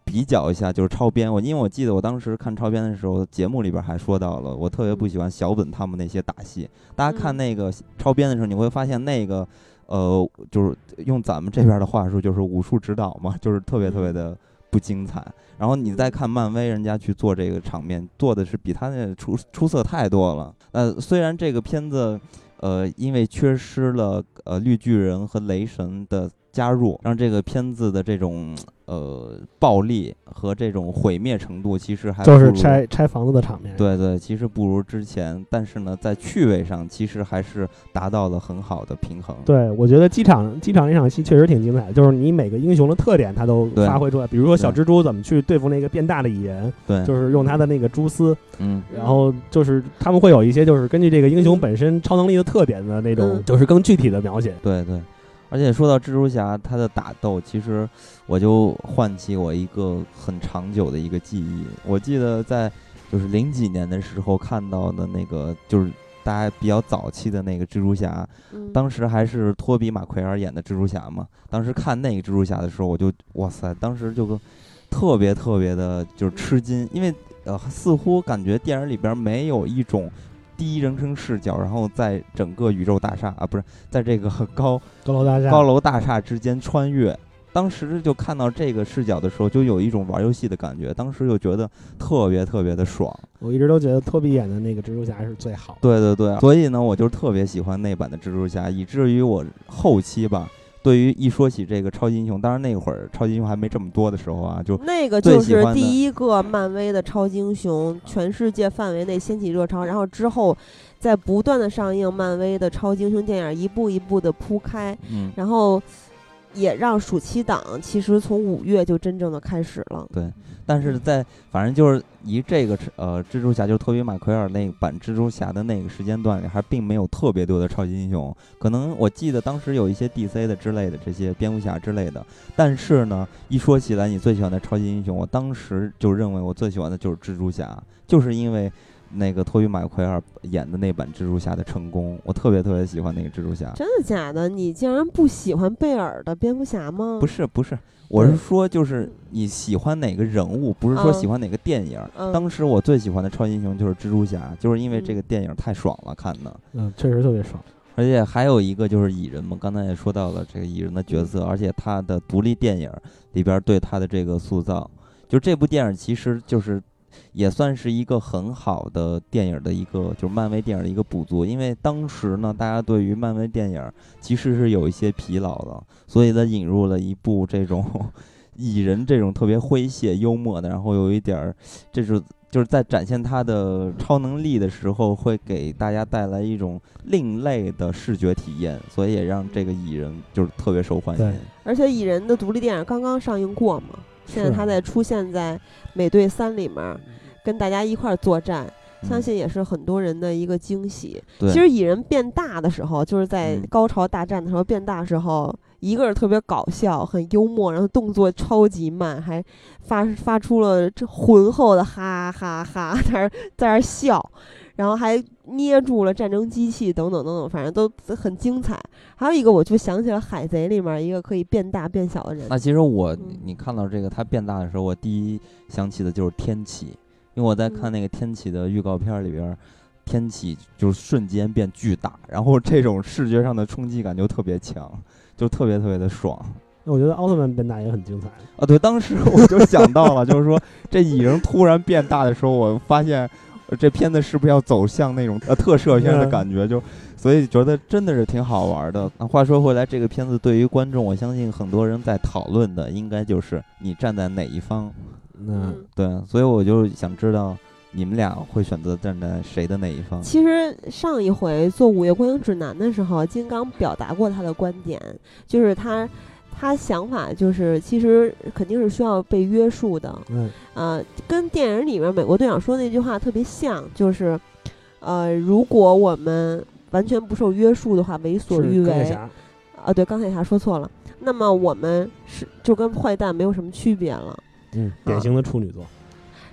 比较一下，就是超编。我因为我记得我当时看超编的时候，节目里边还说到了，我特别不喜欢小本他们那些打戏。大家看嗯那个超编的时候，你会发现那个，呃，就是用咱们这边的话说，就是武术指导嘛，就是特别特别的不精彩。然后你再看漫威，人家去做这个场面，做的是比他那出出色太多了。呃，虽然这个片子，呃，因为缺失了呃绿巨人和雷神的加入，让这个片子的这种呃暴力和这种毁灭程度，其实还就是不如拆拆房子的场面。对对，其实不如之前，但是呢，在趣味上其实还是达到了很好的平衡。对，我觉得机场机场那场戏确实挺精彩的，就是你每个英雄的特点他都发挥出来。比如说小蜘蛛怎么去对付那个变大的蚁人，对，就是用他的那个蛛丝，嗯，然后就是他们会有一些就是根据这个英雄本身超能力的特点的那种，嗯就是更具体的描写。对对。而且说到蜘蛛侠，他的打斗，其实我就唤起我一个很长久的一个记忆。我记得在就是零几年的时候看到的那个，就是大家比较早期的那个蜘蛛侠，嗯当时还是托比马奎尔演的蜘蛛侠嘛。当时看那个蜘蛛侠的时候，我就哇塞，当时就跟特别特别的就是吃惊，因为呃似乎感觉电影里边没有一种第一人称视角，然后在整个宇宙大厦啊不是在这个高高楼大厦，高楼大厦之间穿越。当时就看到这个视角的时候，就有一种玩游戏的感觉。当时就觉得特别特别的爽。我一直都觉得托比演的那个蜘蛛侠是最好的。对对对，所以呢，我就特别喜欢那版的蜘蛛侠，以至于我后期吧，对于一说起这个超级英雄，当然那会儿超级英雄还没这么多的时候啊，就那个就是第一个漫威的超级英雄，全世界范围内掀起热潮，然后之后在不断的上映漫威的超级英雄电影，一步一步的铺开，嗯，然后也让暑期档其实从五月就真正的开始了。对。但是在反正就是以这个呃蜘蛛侠，就是托比马奎尔那版蜘蛛侠的那个时间段里，还并没有特别多的超级英雄。可能我记得当时有一些 DC 的之类的这些蝙蝠侠之类的，但是呢，一说起来你最喜欢的超级英雄，我当时就认为我最喜欢的就是蜘蛛侠，就是因为。那个托比马奎尔演的那版蜘蛛侠的成功，我特别特别喜欢那个蜘蛛侠。真的假的？你竟然不喜欢贝尔的蝙蝠侠吗？不是不是，我是说就是你喜欢哪个人物，不是说嗯喜欢哪个电影。嗯当时我最喜欢的超级英雄就是蜘蛛侠，就是因为这嗯个电影太爽了看的，嗯，确实特别爽。而且还有一个就是蚁人嘛，刚才也说到了这个蚁人的角色，而且他的独立电影里边对他的这个塑造，就这部电影其实就是。也算是一个很好的电影的一个，就是漫威电影的一个补足。因为当时呢，大家对于漫威电影其实是有一些疲劳的，所以它，引入了一部这种蚁人这种特别诙谐幽默的，然后有一点儿，这是就是在展现他的超能力的时候，会给大家带来一种另类的视觉体验，所以也让这个蚁人就是特别受欢迎对。而且蚁人的独立电影刚刚上映过嘛，现在是。他在出现在美队三里面，跟大家一块儿作战，相嗯信也是很多人的一个惊喜。其实蚁人变大的时候，就是在嗯。高潮大战的时候变大的时候，一个是特别搞笑，很幽默，然后动作超级慢，还发发出了这浑厚的哈哈哈，在那儿在那儿笑，然后还捏住了战争机器等等等等，反正都很精彩。还有一个，我就想起了《海贼》里面一个可以变大变小的人那，其实我嗯你看到这个他变大的时候，我第一想起的就是天启，因为我在嗯看那个天启的预告片儿里边儿，天启就瞬间变巨大，然后这种视觉上的冲击感就特别强，就特别特别的爽。那我觉得奥特曼变大也很精彩。啊，对，当时我就想到了，就是说这蚁人突然变大的时候，我发现呃这片子是不是要走向那种呃特摄片的嗯感觉？就所以觉得真的是挺好玩的。那话说回来，这个片子对于观众，我相信很多人在讨论的应该就是你站在哪一方。那嗯对，所以我就想知道你们俩会选择站在谁的哪一方？其实上一回做《午夜观影指南》的时候，金刚表达过他的观点，就是他他想法就是其实肯定是需要被约束的，嗯呃，跟电影里面美国队长说的那句话特别像，就是呃，如果我们完全不受约束的话，为所欲为，啊，对，钢铁侠说错了，那么我们是就跟坏蛋没有什么区别了。嗯，典型的处女座。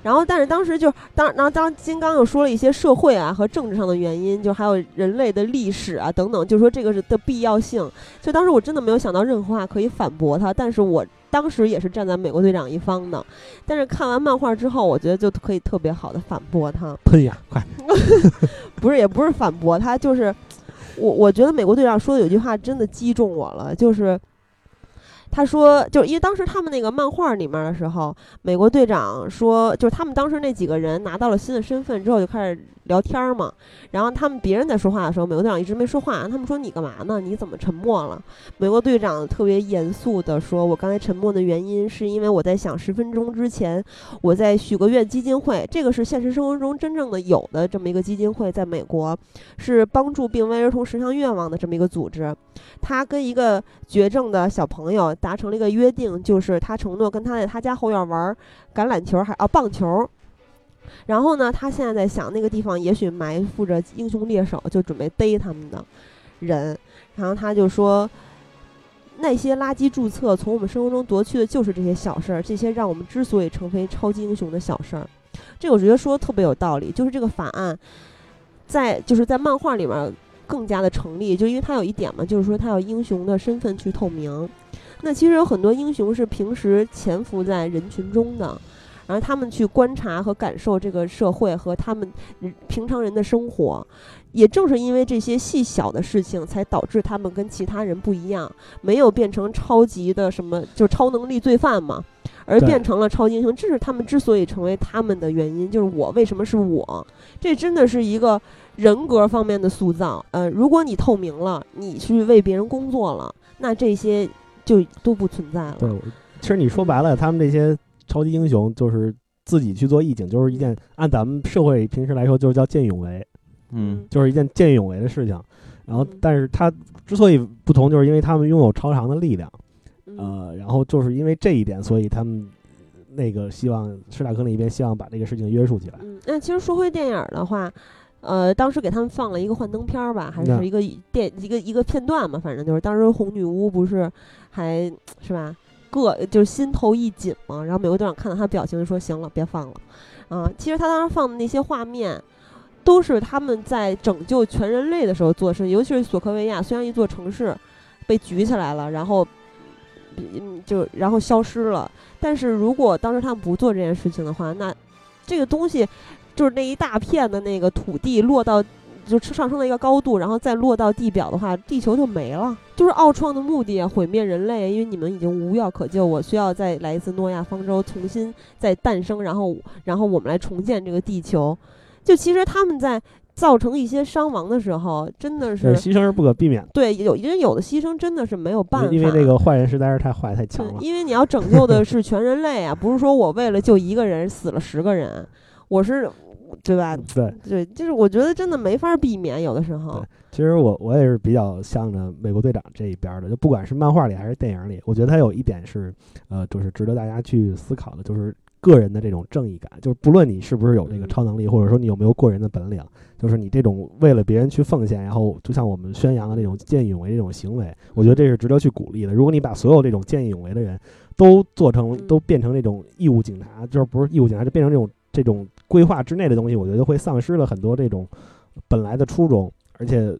然后，但是当时就当，然后当金刚又说了一些社会啊和政治上的原因，就还有人类的历史啊等等，就说这个是的必要性。就当时我真的没有想到任何话可以反驳他，但是我当时也是站在美国队长一方的。但是看完漫画之后，我觉得就可以特别好的反驳他，喷 呀，快！不是也不是反驳他，就是我我觉得美国队长说的有句话真的击中我了，就是。他说，就因为当时他们那个漫画里面的时候，美国队长说，就是他们当时那几个人拿到了新的身份之后，就开始聊天嘛。然后他们别人在说话的时候，美国队长一直没说话。他们说你干嘛呢？你怎么沉默了？美国队长特别严肃地说：“我刚才沉默的原因是因为我在想，十分钟之前我在许个愿基金会，这个是现实生活中真正的有的这么一个基金会，在美国是帮助病危儿童实现愿望的这么一个组织。他跟一个绝症的小朋友达成了一个约定，就是他承诺跟他在他家后院玩橄榄球还啊棒球。然后呢，他现在在想那个地方也许埋伏着英雄猎手，就准备逮他们的人。然后他就说。那些垃圾注册从我们生活中夺去的就是这些小事儿，这些让我们之所以成为超级英雄的小事儿。这我觉得说特别有道理，就是这个法案在就是在漫画里面更加的成立，就因为它有一点嘛，就是说它要英雄的身份去透明。那其实有很多英雄是平时潜伏在人群中的，然后他们去观察和感受这个社会和他们平常人的生活。也正是因为这些细小的事情，才导致他们跟其他人不一样，没有变成超级的什么，就超能力罪犯嘛，而变成了超级英雄。这是他们之所以成为他们的原因，就是我为什么是我。这真的是一个人格方面的塑造。呃，如果你透明了，你去为别人工作了，那这些就都不存在了。对，其实你说白了，他们这些超级英雄就是自己去做义警，就是一件按咱们社会平时来说就是叫见义勇为，嗯就是一件见义勇为的事情。然后嗯，但是他之所以不同，就是因为他们拥有超常的力量，嗯，呃，然后就是因为这一点，所以他们那个希望施塔克那边希望把这个事情约束起来。嗯，那其实说回电影儿的话，呃，当时给他们放了一个幻灯片儿吧，还是一个电一个一个片段嘛，反正就是当时红女巫不是还是吧，个就是心头一紧嘛，然后美国队长看到他表情就说行了，别放了，啊、其实他当时放的那些画面。都是他们在拯救全人类的时候做事，尤其是索科维亚，虽然一座城市被举起来了，然后，嗯，就然后消失了，但是如果当时他们不做这件事情的话，那这个东西就是那一大片的那个土地落到就上升到一个高度，然后再落到地表的话，地球就没了。就是奥创的目的啊，毁灭人类，因为你们已经无药可救，我需要再来一次诺亚方舟，重新再诞生，然后然后我们来重建这个地球。就其实他们在造成一些伤亡的时候，真的是是牺牲是不可避免的，对有因为有的牺牲真的是没有办法，因为那个坏人实在是太坏太强，了。因为你要拯救的是全人类啊，不是说我为了救一个人死了十个人，我是，对吧？对，对，就是我觉得真的没法避免，有的时候对，其实我我也是比较向着美国队长这一边儿的，就不管是漫画里还是电影里，我觉得他有一点是，呃，就是值得大家去思考的，就是个人的这种正义感，就是不论你是不是有这个嗯超能力，或者说你有没有过人的本领，就是你这种为了别人去奉献，然后就像我们宣扬的那种见义勇为这种行为，我觉得这是值得去鼓励的。如果你把所有这种见义勇为的人都做成嗯都变成那种义务警察，就是不是义务警察，就变成这种这种规划之内的东西，我觉得会丧失了很多这种本来的初衷，而且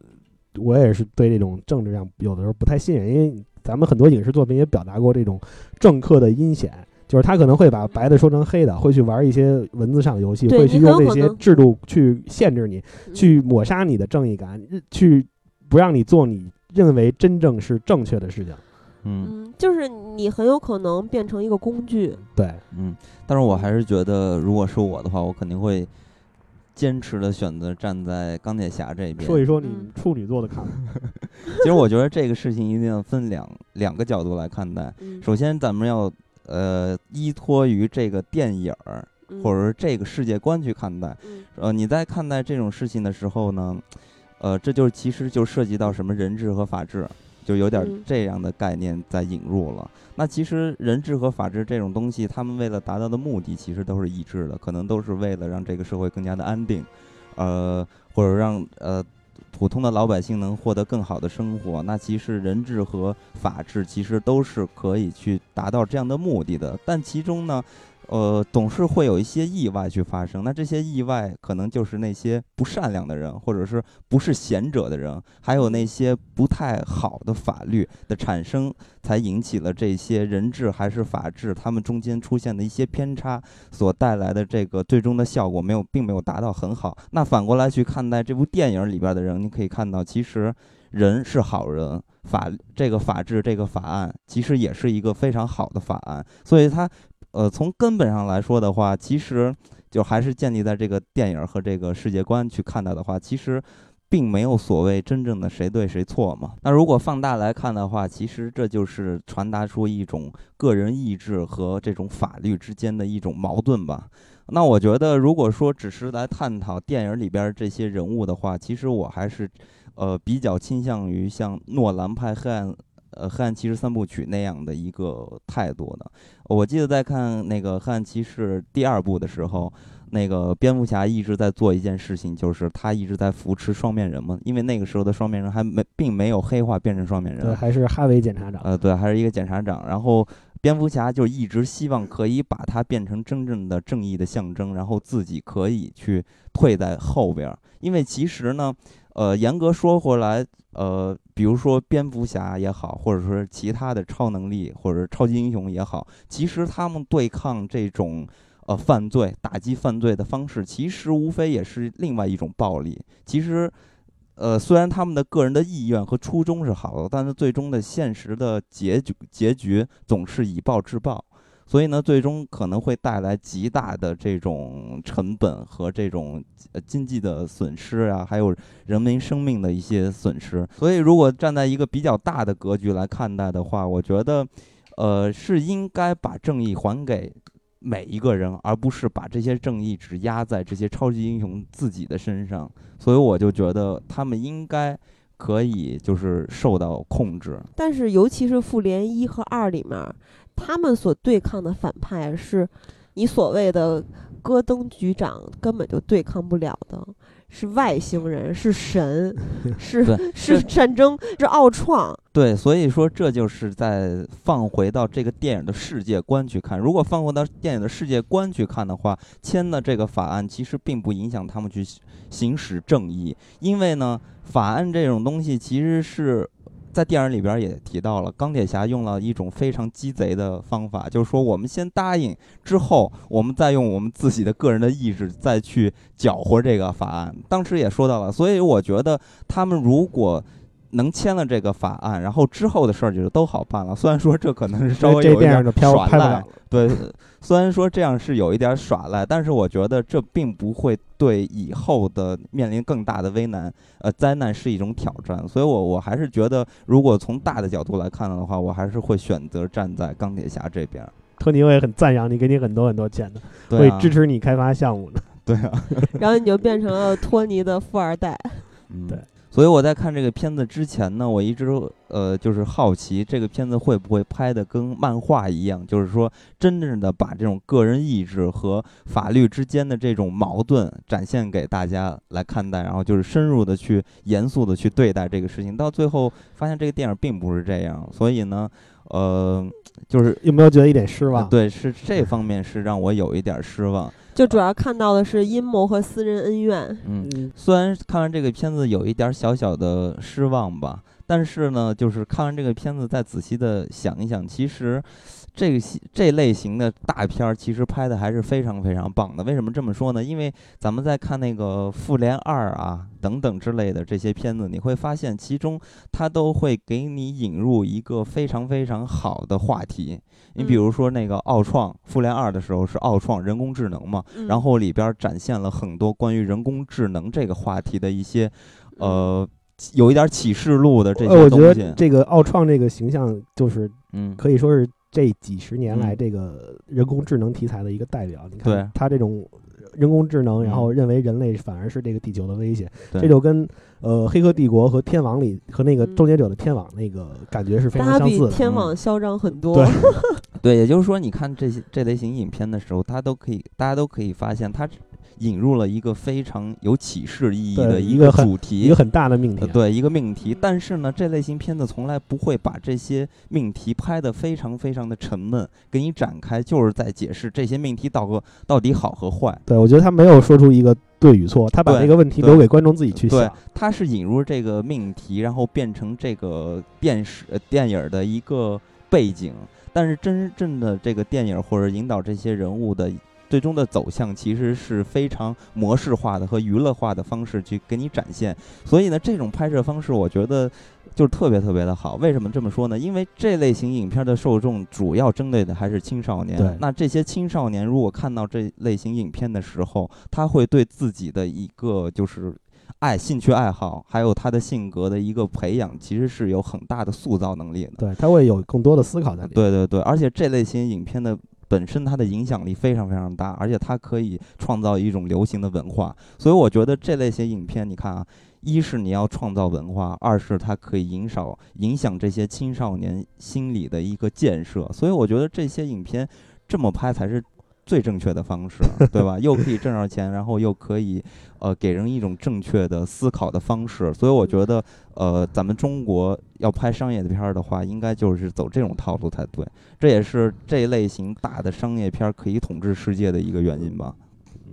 我也是对这种政治上有的时候不太信任，因为咱们很多影视作品也表达过这种政客的阴险，就是他可能会把白的说成黑的，会去玩一些文字上的游戏，会去用这些制度去限制你，嗯去抹杀你的正义感，去不让你做你认为真正是正确的事情。嗯嗯，就是你很有可能变成一个工具。对，嗯，但是我还是觉得，如果是我的话，我肯定会坚持的选择站在钢铁侠这边。说一说你嗯处女座的看法。其实我觉得这个事情一定要分两两个角度来看待。嗯，首先，咱们要呃依托于这个电影儿嗯或者说这个世界观去看待。嗯呃，你在看待这种事情的时候呢，呃，这就是其实就涉及到什么人治和法治，就有点嗯这样的概念在引入了。那其实人治和法治这种东西，他们为了达到的目的，其实都是一致的，可能都是为了让这个社会更加的安定，呃，或者让呃普通的老百姓能获得更好的生活。那其实人治和法治其实都是可以去达到这样的目的的，但其中呢。呃，总是会有一些意外去发生。那这些意外可能就是那些不善良的人，或者是不是贤者的人，还有那些不太好的法律的产生，才引起了这些人治还是法治，他们中间出现的一些偏差所带来的这个最终的效果没有，并没有达到很好。那反过来去看待这部电影里边的人，你可以看到，其实人是好人。法这个法治这个法案其实也是一个非常好的法案，所以它呃，从根本上来说的话，其实就还是建立在这个电影和这个世界观去看待的话，其实并没有所谓真正的谁对谁错嘛。那如果放大来看的话，其实这就是传达出一种个人意志和这种法律之间的一种矛盾吧。那我觉得，如果说只是来探讨电影里边这些人物的话，其实我还是呃比较倾向于像诺兰拍黑暗。呃，《黑暗骑士》三部曲那样的一个态度的，我记得在看那个《黑暗骑士》第二部的时候，那个蝙蝠侠一直在做一件事情，就是他一直在扶持双面人嘛，因为那个时候的双面人还没并没有黑化变成双面人对，还是哈维检察长。呃，对，还是一个检察长，然后蝙蝠侠就一直希望可以把他变成真正的正义的象征，然后自己可以去退在后边儿，因为其实呢。呃，严格说回来，呃，比如说蝙蝠侠也好，或者说其他的超能力或者超级英雄也好，其实他们对抗这种呃犯罪、打击犯罪的方式，其实无非也是另外一种暴力。其实，呃，虽然他们的个人的意愿和初衷是好的，但是最终的现实的结局结局总是以暴制暴。所以呢，最终可能会带来极大的这种成本和这种经济的损失啊，还有人民生命的一些损失。所以，如果站在一个比较大的格局来看待的话，我觉得，呃，是应该把正义还给每一个人，而不是把这些正义只压在这些超级英雄自己的身上。所以，我就觉得他们应该可以就是受到控制。但是尤其是复联一和二里面，他们所对抗的反派是你所谓的戈登局长根本就对抗不了的，是外星人，是神，是是战争，是奥创。对，所以说这就是在放回到这个电影的世界观去看。如果放回到电影的世界观去看的话，签的这个法案其实并不影响他们去行使正义，因为呢，法案这种东西其实是在电影里边也提到了，钢铁侠用了一种非常鸡贼的方法，就是说我们先答应，之后我们再用我们自己的个人的意志再去搅和这个法案。当时也说到了，所以我觉得他们如果能签了这个法案，然后之后的事儿就都好办了。虽然说这可能是稍微有一点儿耍赖。对，虽然说这样是有一点耍赖，但是我觉得这并不会对以后的面临更大的危难，呃，灾难是一种挑战。所以我我还是觉得，如果从大的角度来看的话，我还是会选择站在钢铁侠这边。托尼我也很赞扬你，给你很多很多钱的，会支持你开发项目的。对啊，然后你就变成了托尼的富二代。嗯，对。所以我在看这个片子之前呢，我一直呃就是好奇这个片子会不会拍的跟漫画一样，就是说真正的把这种个人意志和法律之间的这种矛盾展现给大家来看待，然后就是深入的去严肃的去对待这个事情。到最后发现这个电影并不是这样，所以呢，呃，就是有没有觉得一点失望？，对，是这方面是让我有一点失望。就主要看到的是阴谋和私人恩怨。嗯，嗯，虽然看完这个片子有一点儿小小的失望吧，但是呢，就是看完这个片子再仔细的想一想，其实这个系这类型的大片儿其实拍的还是非常非常棒的。为什么这么说呢？因为咱们在看那个《复联二》啊等等之类的这些片子，你会发现其中它都会给你引入一个非常非常好的话题。你比嗯如说那个奥创《复联二》的时候是奥创人工智能嘛，嗯然后里边儿展现了很多关于人工智能这个话题的一些，呃，有一点儿启示录的这呃，我觉得些东西。这个奥创这个形象就是嗯，可以说是这几十年来嗯这个人工智能题材的一个代表。你看他这种人工智能，然嗯后认为人类反而是这个地球的威胁，这就跟呃《黑客帝国》和《天网》里和那个嗯《终结者》的天网那个感觉是非常相似的。天嗯网嚣张很多。对 对，也就是说，你看这些这类型影片的时候，它都可以，大家都可以发现，它引入了一个非常有启示意义的一个主题，一个很大的命题对一个命题。但是呢，这类型片子从来不会把这些命题拍得非常非常的沉闷，给你展开，就是在解释这些命题到个到底好和坏。对，我觉得他没有说出一个对与错，他把这个问题留给观众自己去对想。，它是引入这个命题，然后变成这个电视、呃、电影儿的一个背景。但是真正的这个电影儿或者引导这些人物的最终的走向，其实是非常模式化的和娱乐化的方式去给你展现。所以呢，这种拍摄方式，我觉得就是特别特别的好。为什么这么说呢？因为这类型影片的受众主要针对的还是青少年。对那这些青少年如果看到这类型影片的时候，他会对自己的一个就是爱、兴趣爱好，还有他的性格的一个培养，其实是有很大的塑造能力的。对，他会有更多的思考在里面。对对对，而且这类型影片的本身它的影响力非常非常大，而且它可以创造一种流行的文化。所以我觉得这类型影片，你看啊，一是你要创造文化，二是它可以影响影响这些青少年心理的一个建设。所以我觉得这些影片这么拍才是。最正确的方式，对吧？又可以挣着钱，然后又可以，呃，给人一种正确的思考的方式。所以我觉得，呃，咱们中国要拍商业的片儿的话，应该就是走这种套路才对。这也是这类型大的商业片儿可以统治世界的一个原因吧。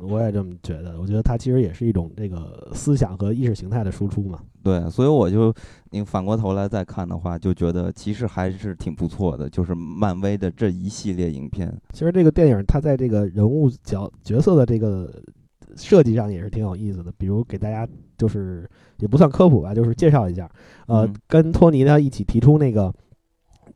我也这么觉得。我觉得它其实也是一种这个思想和意识形态的输出嘛。对，所以我就你反过头来再看的话，就觉得其实还是挺不错的，就是漫威的这一系列影片。其实这个电影它在这个人物角角色的这个设计上也是挺有意思的。比如给大家就是也不算科普吧，就是介绍一下，呃，嗯跟托尼他一起提出那个。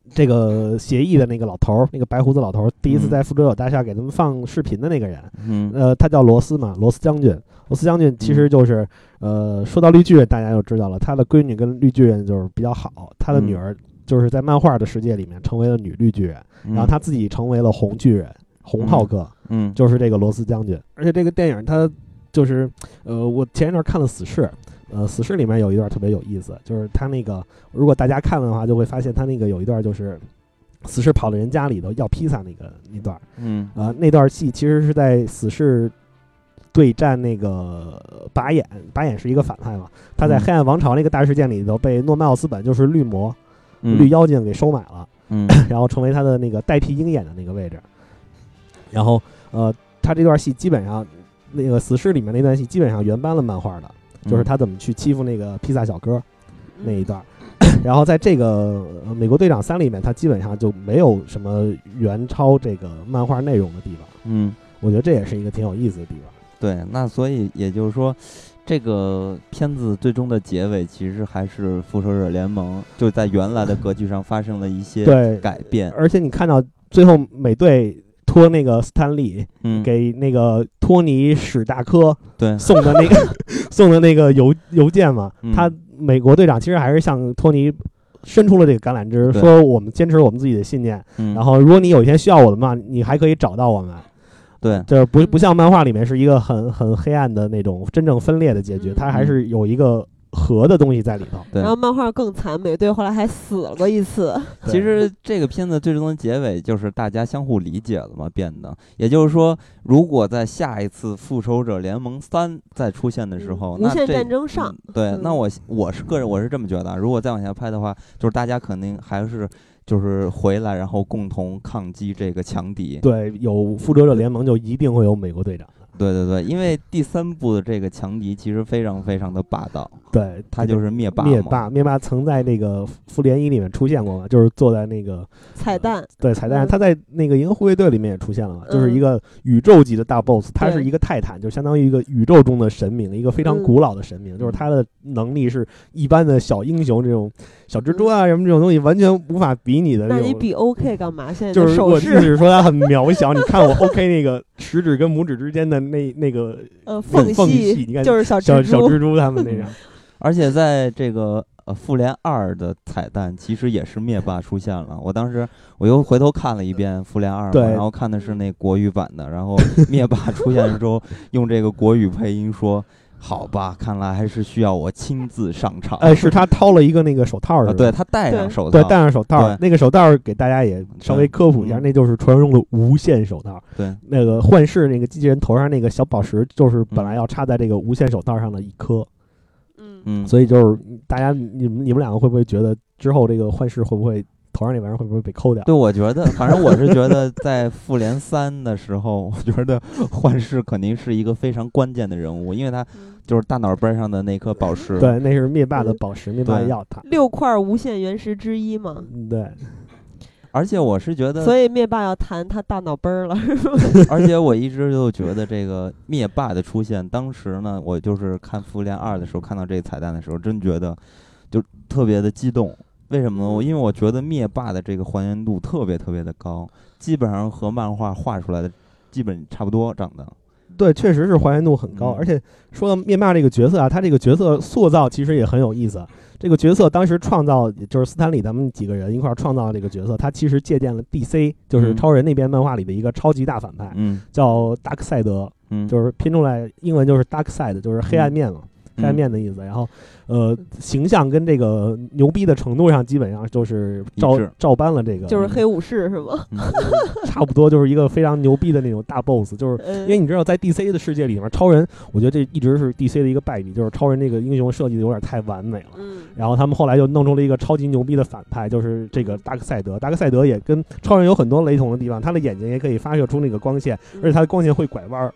这个协议的那个老头儿，那个白胡子老头儿，第一次嗯。在复仇者大厦给他们放视频的那个人，嗯。呃，他叫罗斯嘛，罗斯将军。罗斯将军其实就是，呃，说到绿巨人，大家就知道了，他的闺女跟绿巨人就是比较好，他的女嗯。儿就是在漫画的世界里面成为了女绿巨人，然后他自己成为了红巨人，红浩克，嗯。就是这个罗斯将军。而且这个电影他就是，呃，我前一段看了《死侍》，呃，《死侍》里面有一段特别有意思，就是他那个，如果大家看了的话，就会发现他那个有一段就是。死侍跑到人家里头要披萨那个那段，嗯呃，那段戏其实是在死侍对战那个拔眼，拔眼是一个反派嘛，他在嗯黑暗王朝那个大事件里头被诺曼奥斯本就是绿魔、嗯绿妖精给收买了，嗯 然后成为他的那个代替鹰眼的那个位置。然后呃，他这段戏基本上那个死侍里面那段戏基本上原搬了漫画的，嗯就是他怎么去欺负那个披萨小哥嗯那一段儿。然后在这个呃美国队长三里面，他基本上就没有什么原抄这个漫画内容的地方。嗯，我觉得这也是一个挺有意思的地方。对，那所以也就是说，这个片子最终的结尾其实还是复仇者联盟就在原来的格局上发生了一些对，改变。而且你看到最后美队托那个斯坦利嗯，给那个托尼史大科对，送的那个 送的那个邮邮件嘛，嗯。他美国队长其实还是向托尼伸出了这个橄榄枝，对。说我们坚持我们自己的信念，嗯，然后如果你有一天需要我们嘛，你还可以找到我们。对，就是不不像漫画里面是一个很很黑暗的那种真正分裂的结局，嗯。它还是有一个和的东西在里头。对然后漫画更惨，美队后来还死了过一次。其实这个片子最终的结尾就是大家相互理解了嘛，变得，也就是说，如果在下一次《复仇者联盟三》再出现的时候，那这嗯无限战争上嗯对，嗯那我我是个人我是这么觉得啊，如果再往下拍的话，就是大家肯定还是就是回来，然后共同抗击这个强敌。对，有复仇者联盟就一定会有美国队长的。对对对，因为第三部的这个强敌其实非常非常的霸道，对，他就是灭霸灭霸，灭霸曾在那个复联一里面出现过嘛，就是坐在那个彩蛋，对彩蛋，嗯。他在那个银河护卫队里面也出现了嘛，就是嗯一个宇宙级的大 boss，他是一个泰坦，就相当于一个宇宙中的神明，一个非常嗯。古老的神明，就是他的能力是一般的小英雄这种小蜘蛛啊什么这种东西完全无法比拟的种。那你比 OK 干嘛？现在就是我意思，是说它很渺小，你看我 OK 那个食指跟拇指之间的那那个呃，缝缝隙你看就是小小蜘蛛，小蜘蛛他们那样。而且在这个呃复联二的彩蛋，其实也是灭霸出现了。我当时我又回头看了一遍复联二，对然后看的是那国语版的，然后灭霸出现的时候用这个国语配音说：“好吧，看来还是需要我亲自上场。”哎，是他掏了一个那个手套是啊，吧？对他戴上手套，对，戴上手套，那个手套给大家也稍微科普一下，嗯。那就是传说中的无线手套。对。那个幻视那个机器人头上那个小宝石，就是本嗯。来要插在这个无线手套上的一颗，嗯，嗯，所以就是大家你们你们两个会不会觉得之后这个幻视会不会头上那玩意儿会不会被抠掉？对，我觉得，反正我是觉得，在复联三的时候，我觉得幻视肯定是一个非常关键的人物，因为他嗯就是大脑杯上的那颗宝石。对，那是灭霸的宝石，灭霸要它。六块无限原石之一嘛，嗯对，而且我是觉得，所以灭霸要弹他大脑杯儿了，是吧？而且我一直就觉得这个灭霸的出现，当时呢，我就是看复联二的时候，看到这个彩蛋的时候，真觉得就特别的激动。为什么呢？我因为我觉得灭霸的这个还原度特别特别的高，基本上和漫画画出来的基本差不多长得。对，确实是还原度很高。嗯而且说到灭霸这个角色啊，他这个角色塑造其实也很有意思。这个角色当时创造，就是斯坦李他们几个人一块儿创造这个角色，他其实借鉴了 DC，就是嗯超人那边漫画里的一个超级大反派，嗯叫达克赛德，嗯，就是拼出来英文就是 Dark Side，就是黑暗面嘛。黑暗嗯面的意思，然后，呃，形象跟这个牛逼的程度上，基本上就是照照搬了这个，就是黑武士是吗？嗯 差不多就是一个非常牛逼的那种大 boss，就是嗯因为你知道，在 DC 的世界里面，超人，我觉得这一直是 DC 的一个败笔，就是超人这个英雄设计的有点太完美了。嗯然后他们后来就弄出了一个超级牛逼的反派，就是这个达克赛德。达克赛德也跟超人有很多雷同的地方，他的眼睛也可以发射出那个光线，而且他的光线会拐弯儿。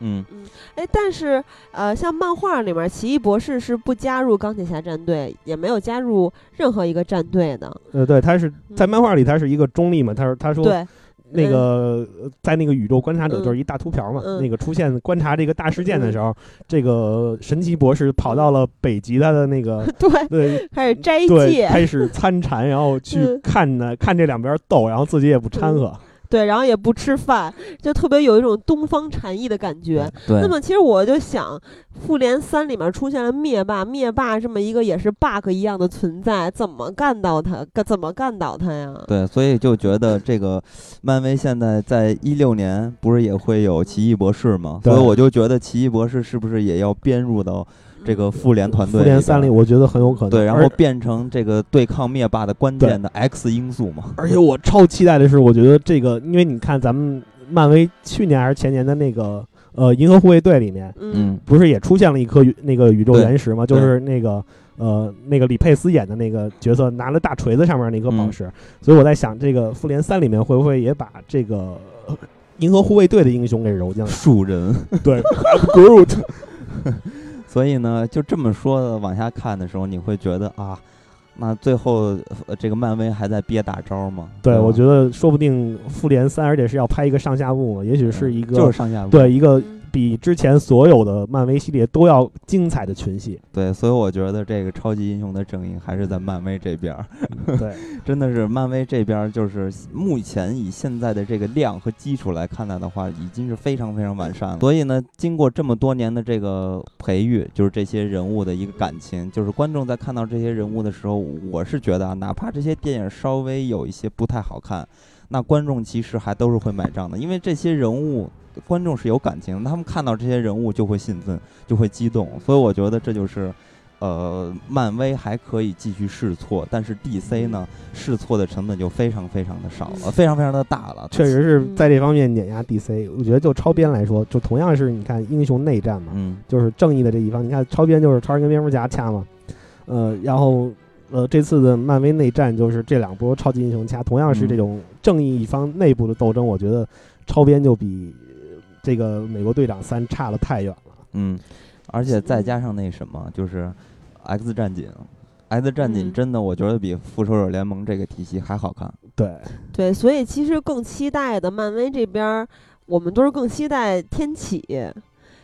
嗯。嗯哎，但是呃，像漫画里面，奇异博士是不加入钢铁侠战队，也没有加入任何一个战队的。呃，对，他是在漫画里他是一个中立嘛，他说他说对，那个呃在那个宇宙观察者嗯就是一大秃瓢嘛，嗯。那个出现观察这个大事件的时候，这个神奇博士跑到了北极他的那个 对，对开始斋对，戒，开始参禅，然后去嗯。看呢，看这两边斗，然后自己也不掺和。对，然后也不吃饭，就特别有一种东方禅意的感觉。对那么其实我就想，复联三里面出现了灭霸，灭霸这么一个也是 bug 一样的存在，怎么干到他？干怎么干倒他呀？对，所以就觉得这个漫威现在在一六年不是也会有奇异博士吗？所以我就觉得奇异博士是不是也要编入到这个复联团队？复联三里，。我觉得很有可能。对，然后变成这个对抗灭霸的关键的 X 因素嘛。而且我超期待的是，我觉得这个，因为你看咱们漫威去年还是前年的那个呃银河护卫队里面，嗯嗯不是也出现了一颗那个宇宙原石嘛？就是那个。呃，那个李佩斯演的那个角色拿了大锤子上面那颗宝嗯石，所以我在想，这个复联三里面会不会也把这个呃银河护卫队的英雄给揉进来？树人。对 Groot。所以呢，就这么说的往下看的时候，你会觉得啊，那最后呃这个漫威还在憋大招吗？对，吧我觉得说不定复联三，而且是要拍一个上下部，也许是一个、就是上下部。对一个嗯比之前所有的漫威系列都要精彩的群戏。对，所以我觉得这个超级英雄的阵营还是在漫威这边儿。对，真的是漫威这边儿就是目前以现在的这个量和基础来看待的话，已经是非常非常完善了。所以呢，经过这么多年的这个培育，就是这些人物的一个感情，就是观众在看到这些人物的时候，我是觉得啊，哪怕这些电影稍微有一些不太好看，那观众其实还都是会买账的，因为这些人物。观众是有感情，他们看到这些人物就会兴奋，就会激动，所以我觉得这就是，呃，漫威还可以继续试错，但是 DC 呢，试错的成本就非常非常的少了，非常非常的大了。确实是在这方面碾压 DC。我觉得就超编来说，就同样是你看英雄内战嘛，嗯，就是正义的这一方。你看超编就是超人跟蝙蝠侠掐嘛，呃，然后呃这次的漫威内战就是这两波超级英雄掐，同样是嗯这种正义一方内部的斗争。我觉得超编就比这个美国队长三差的太远了。嗯，而且再加上那什么，就是《X 战警》，《X 战警》嗯真的我觉得比《复仇者联盟》这个体系还好看。对，对，所以其实更期待的漫威这边儿，我们都是更期待天启。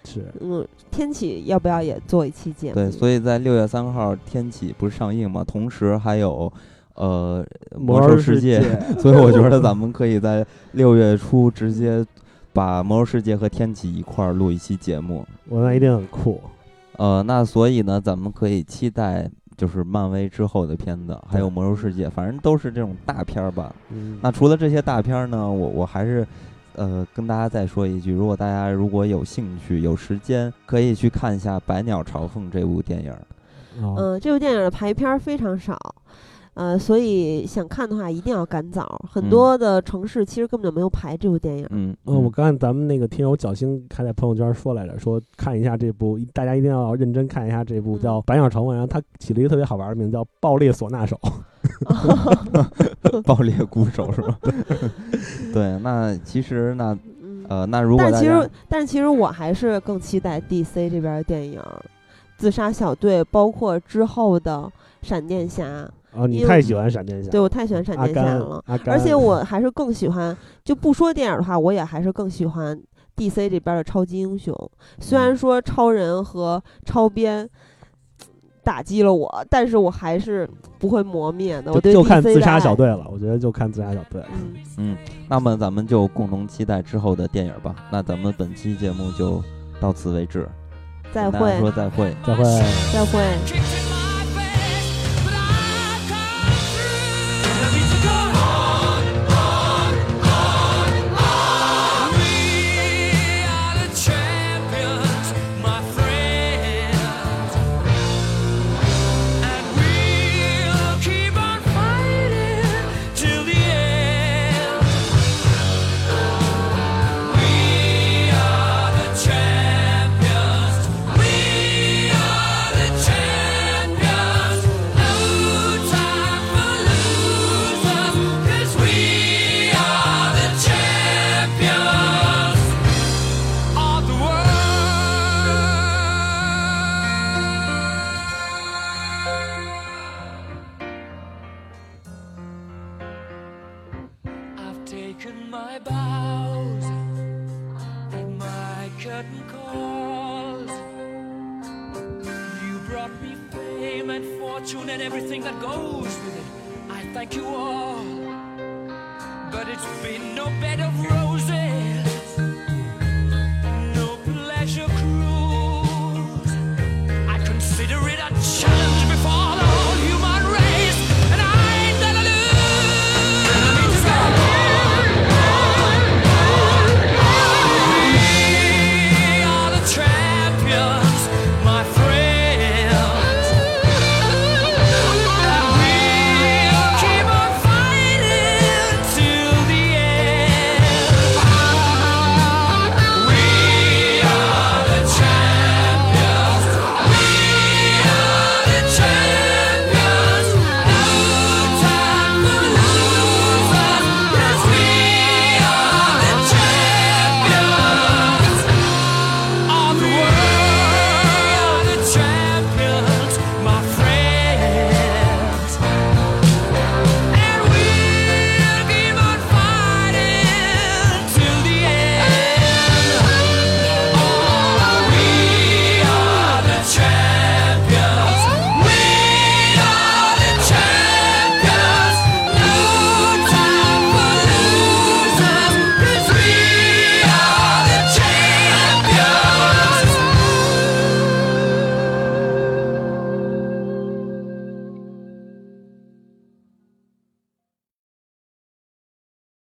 是嗯，天启要不要也做一期节目？对，所以在六月三号天启不是上映嘛，同时还有呃魔兽兽世界，所以我觉得咱们可以在六月初直接把魔兽世界和天启一块儿录一期节目。我那一定很酷。呃，那所以呢，咱们可以期待就是漫威之后的片子，还有魔兽世界，反正都是这种大片儿吧。嗯，那除了这些大片儿呢，我我还是呃跟大家再说一句，如果大家如果有兴趣、有时间，可以去看一下《百鸟朝凤》这部电影嗯，这部电影的排片儿非常少，呃，所以想看的话一定要赶早。很嗯多的城市其实根本就没有排这部电影。嗯，嗯，我刚才咱们那个听友小星还在朋友圈说来着，说看一下这部，大家一定要认真看一下这部嗯叫《百鸟朝凤》，然后他起了一个特别好玩的名字叫《爆裂唢呐手》。爆裂鼓手是吧？对，那其实那嗯，呃，那如果但其实，但其实我还是更期待 DC 这边的电影，《自杀小队》，包括之后的闪电侠。啊，你太喜欢闪电侠，对我太喜欢闪电侠了，而且我还是更喜欢，就不说电影的话，我也还是更喜欢 DC 这边的超级英雄。虽然说超人和超编打击了我，但是我还是不会磨灭的。我对就就看自杀小队了，我觉得就看自杀小队。嗯，嗯，那么咱们就共同期待之后的电影吧。那咱们本期节目就到此为止，再会，说再会。再会。再会。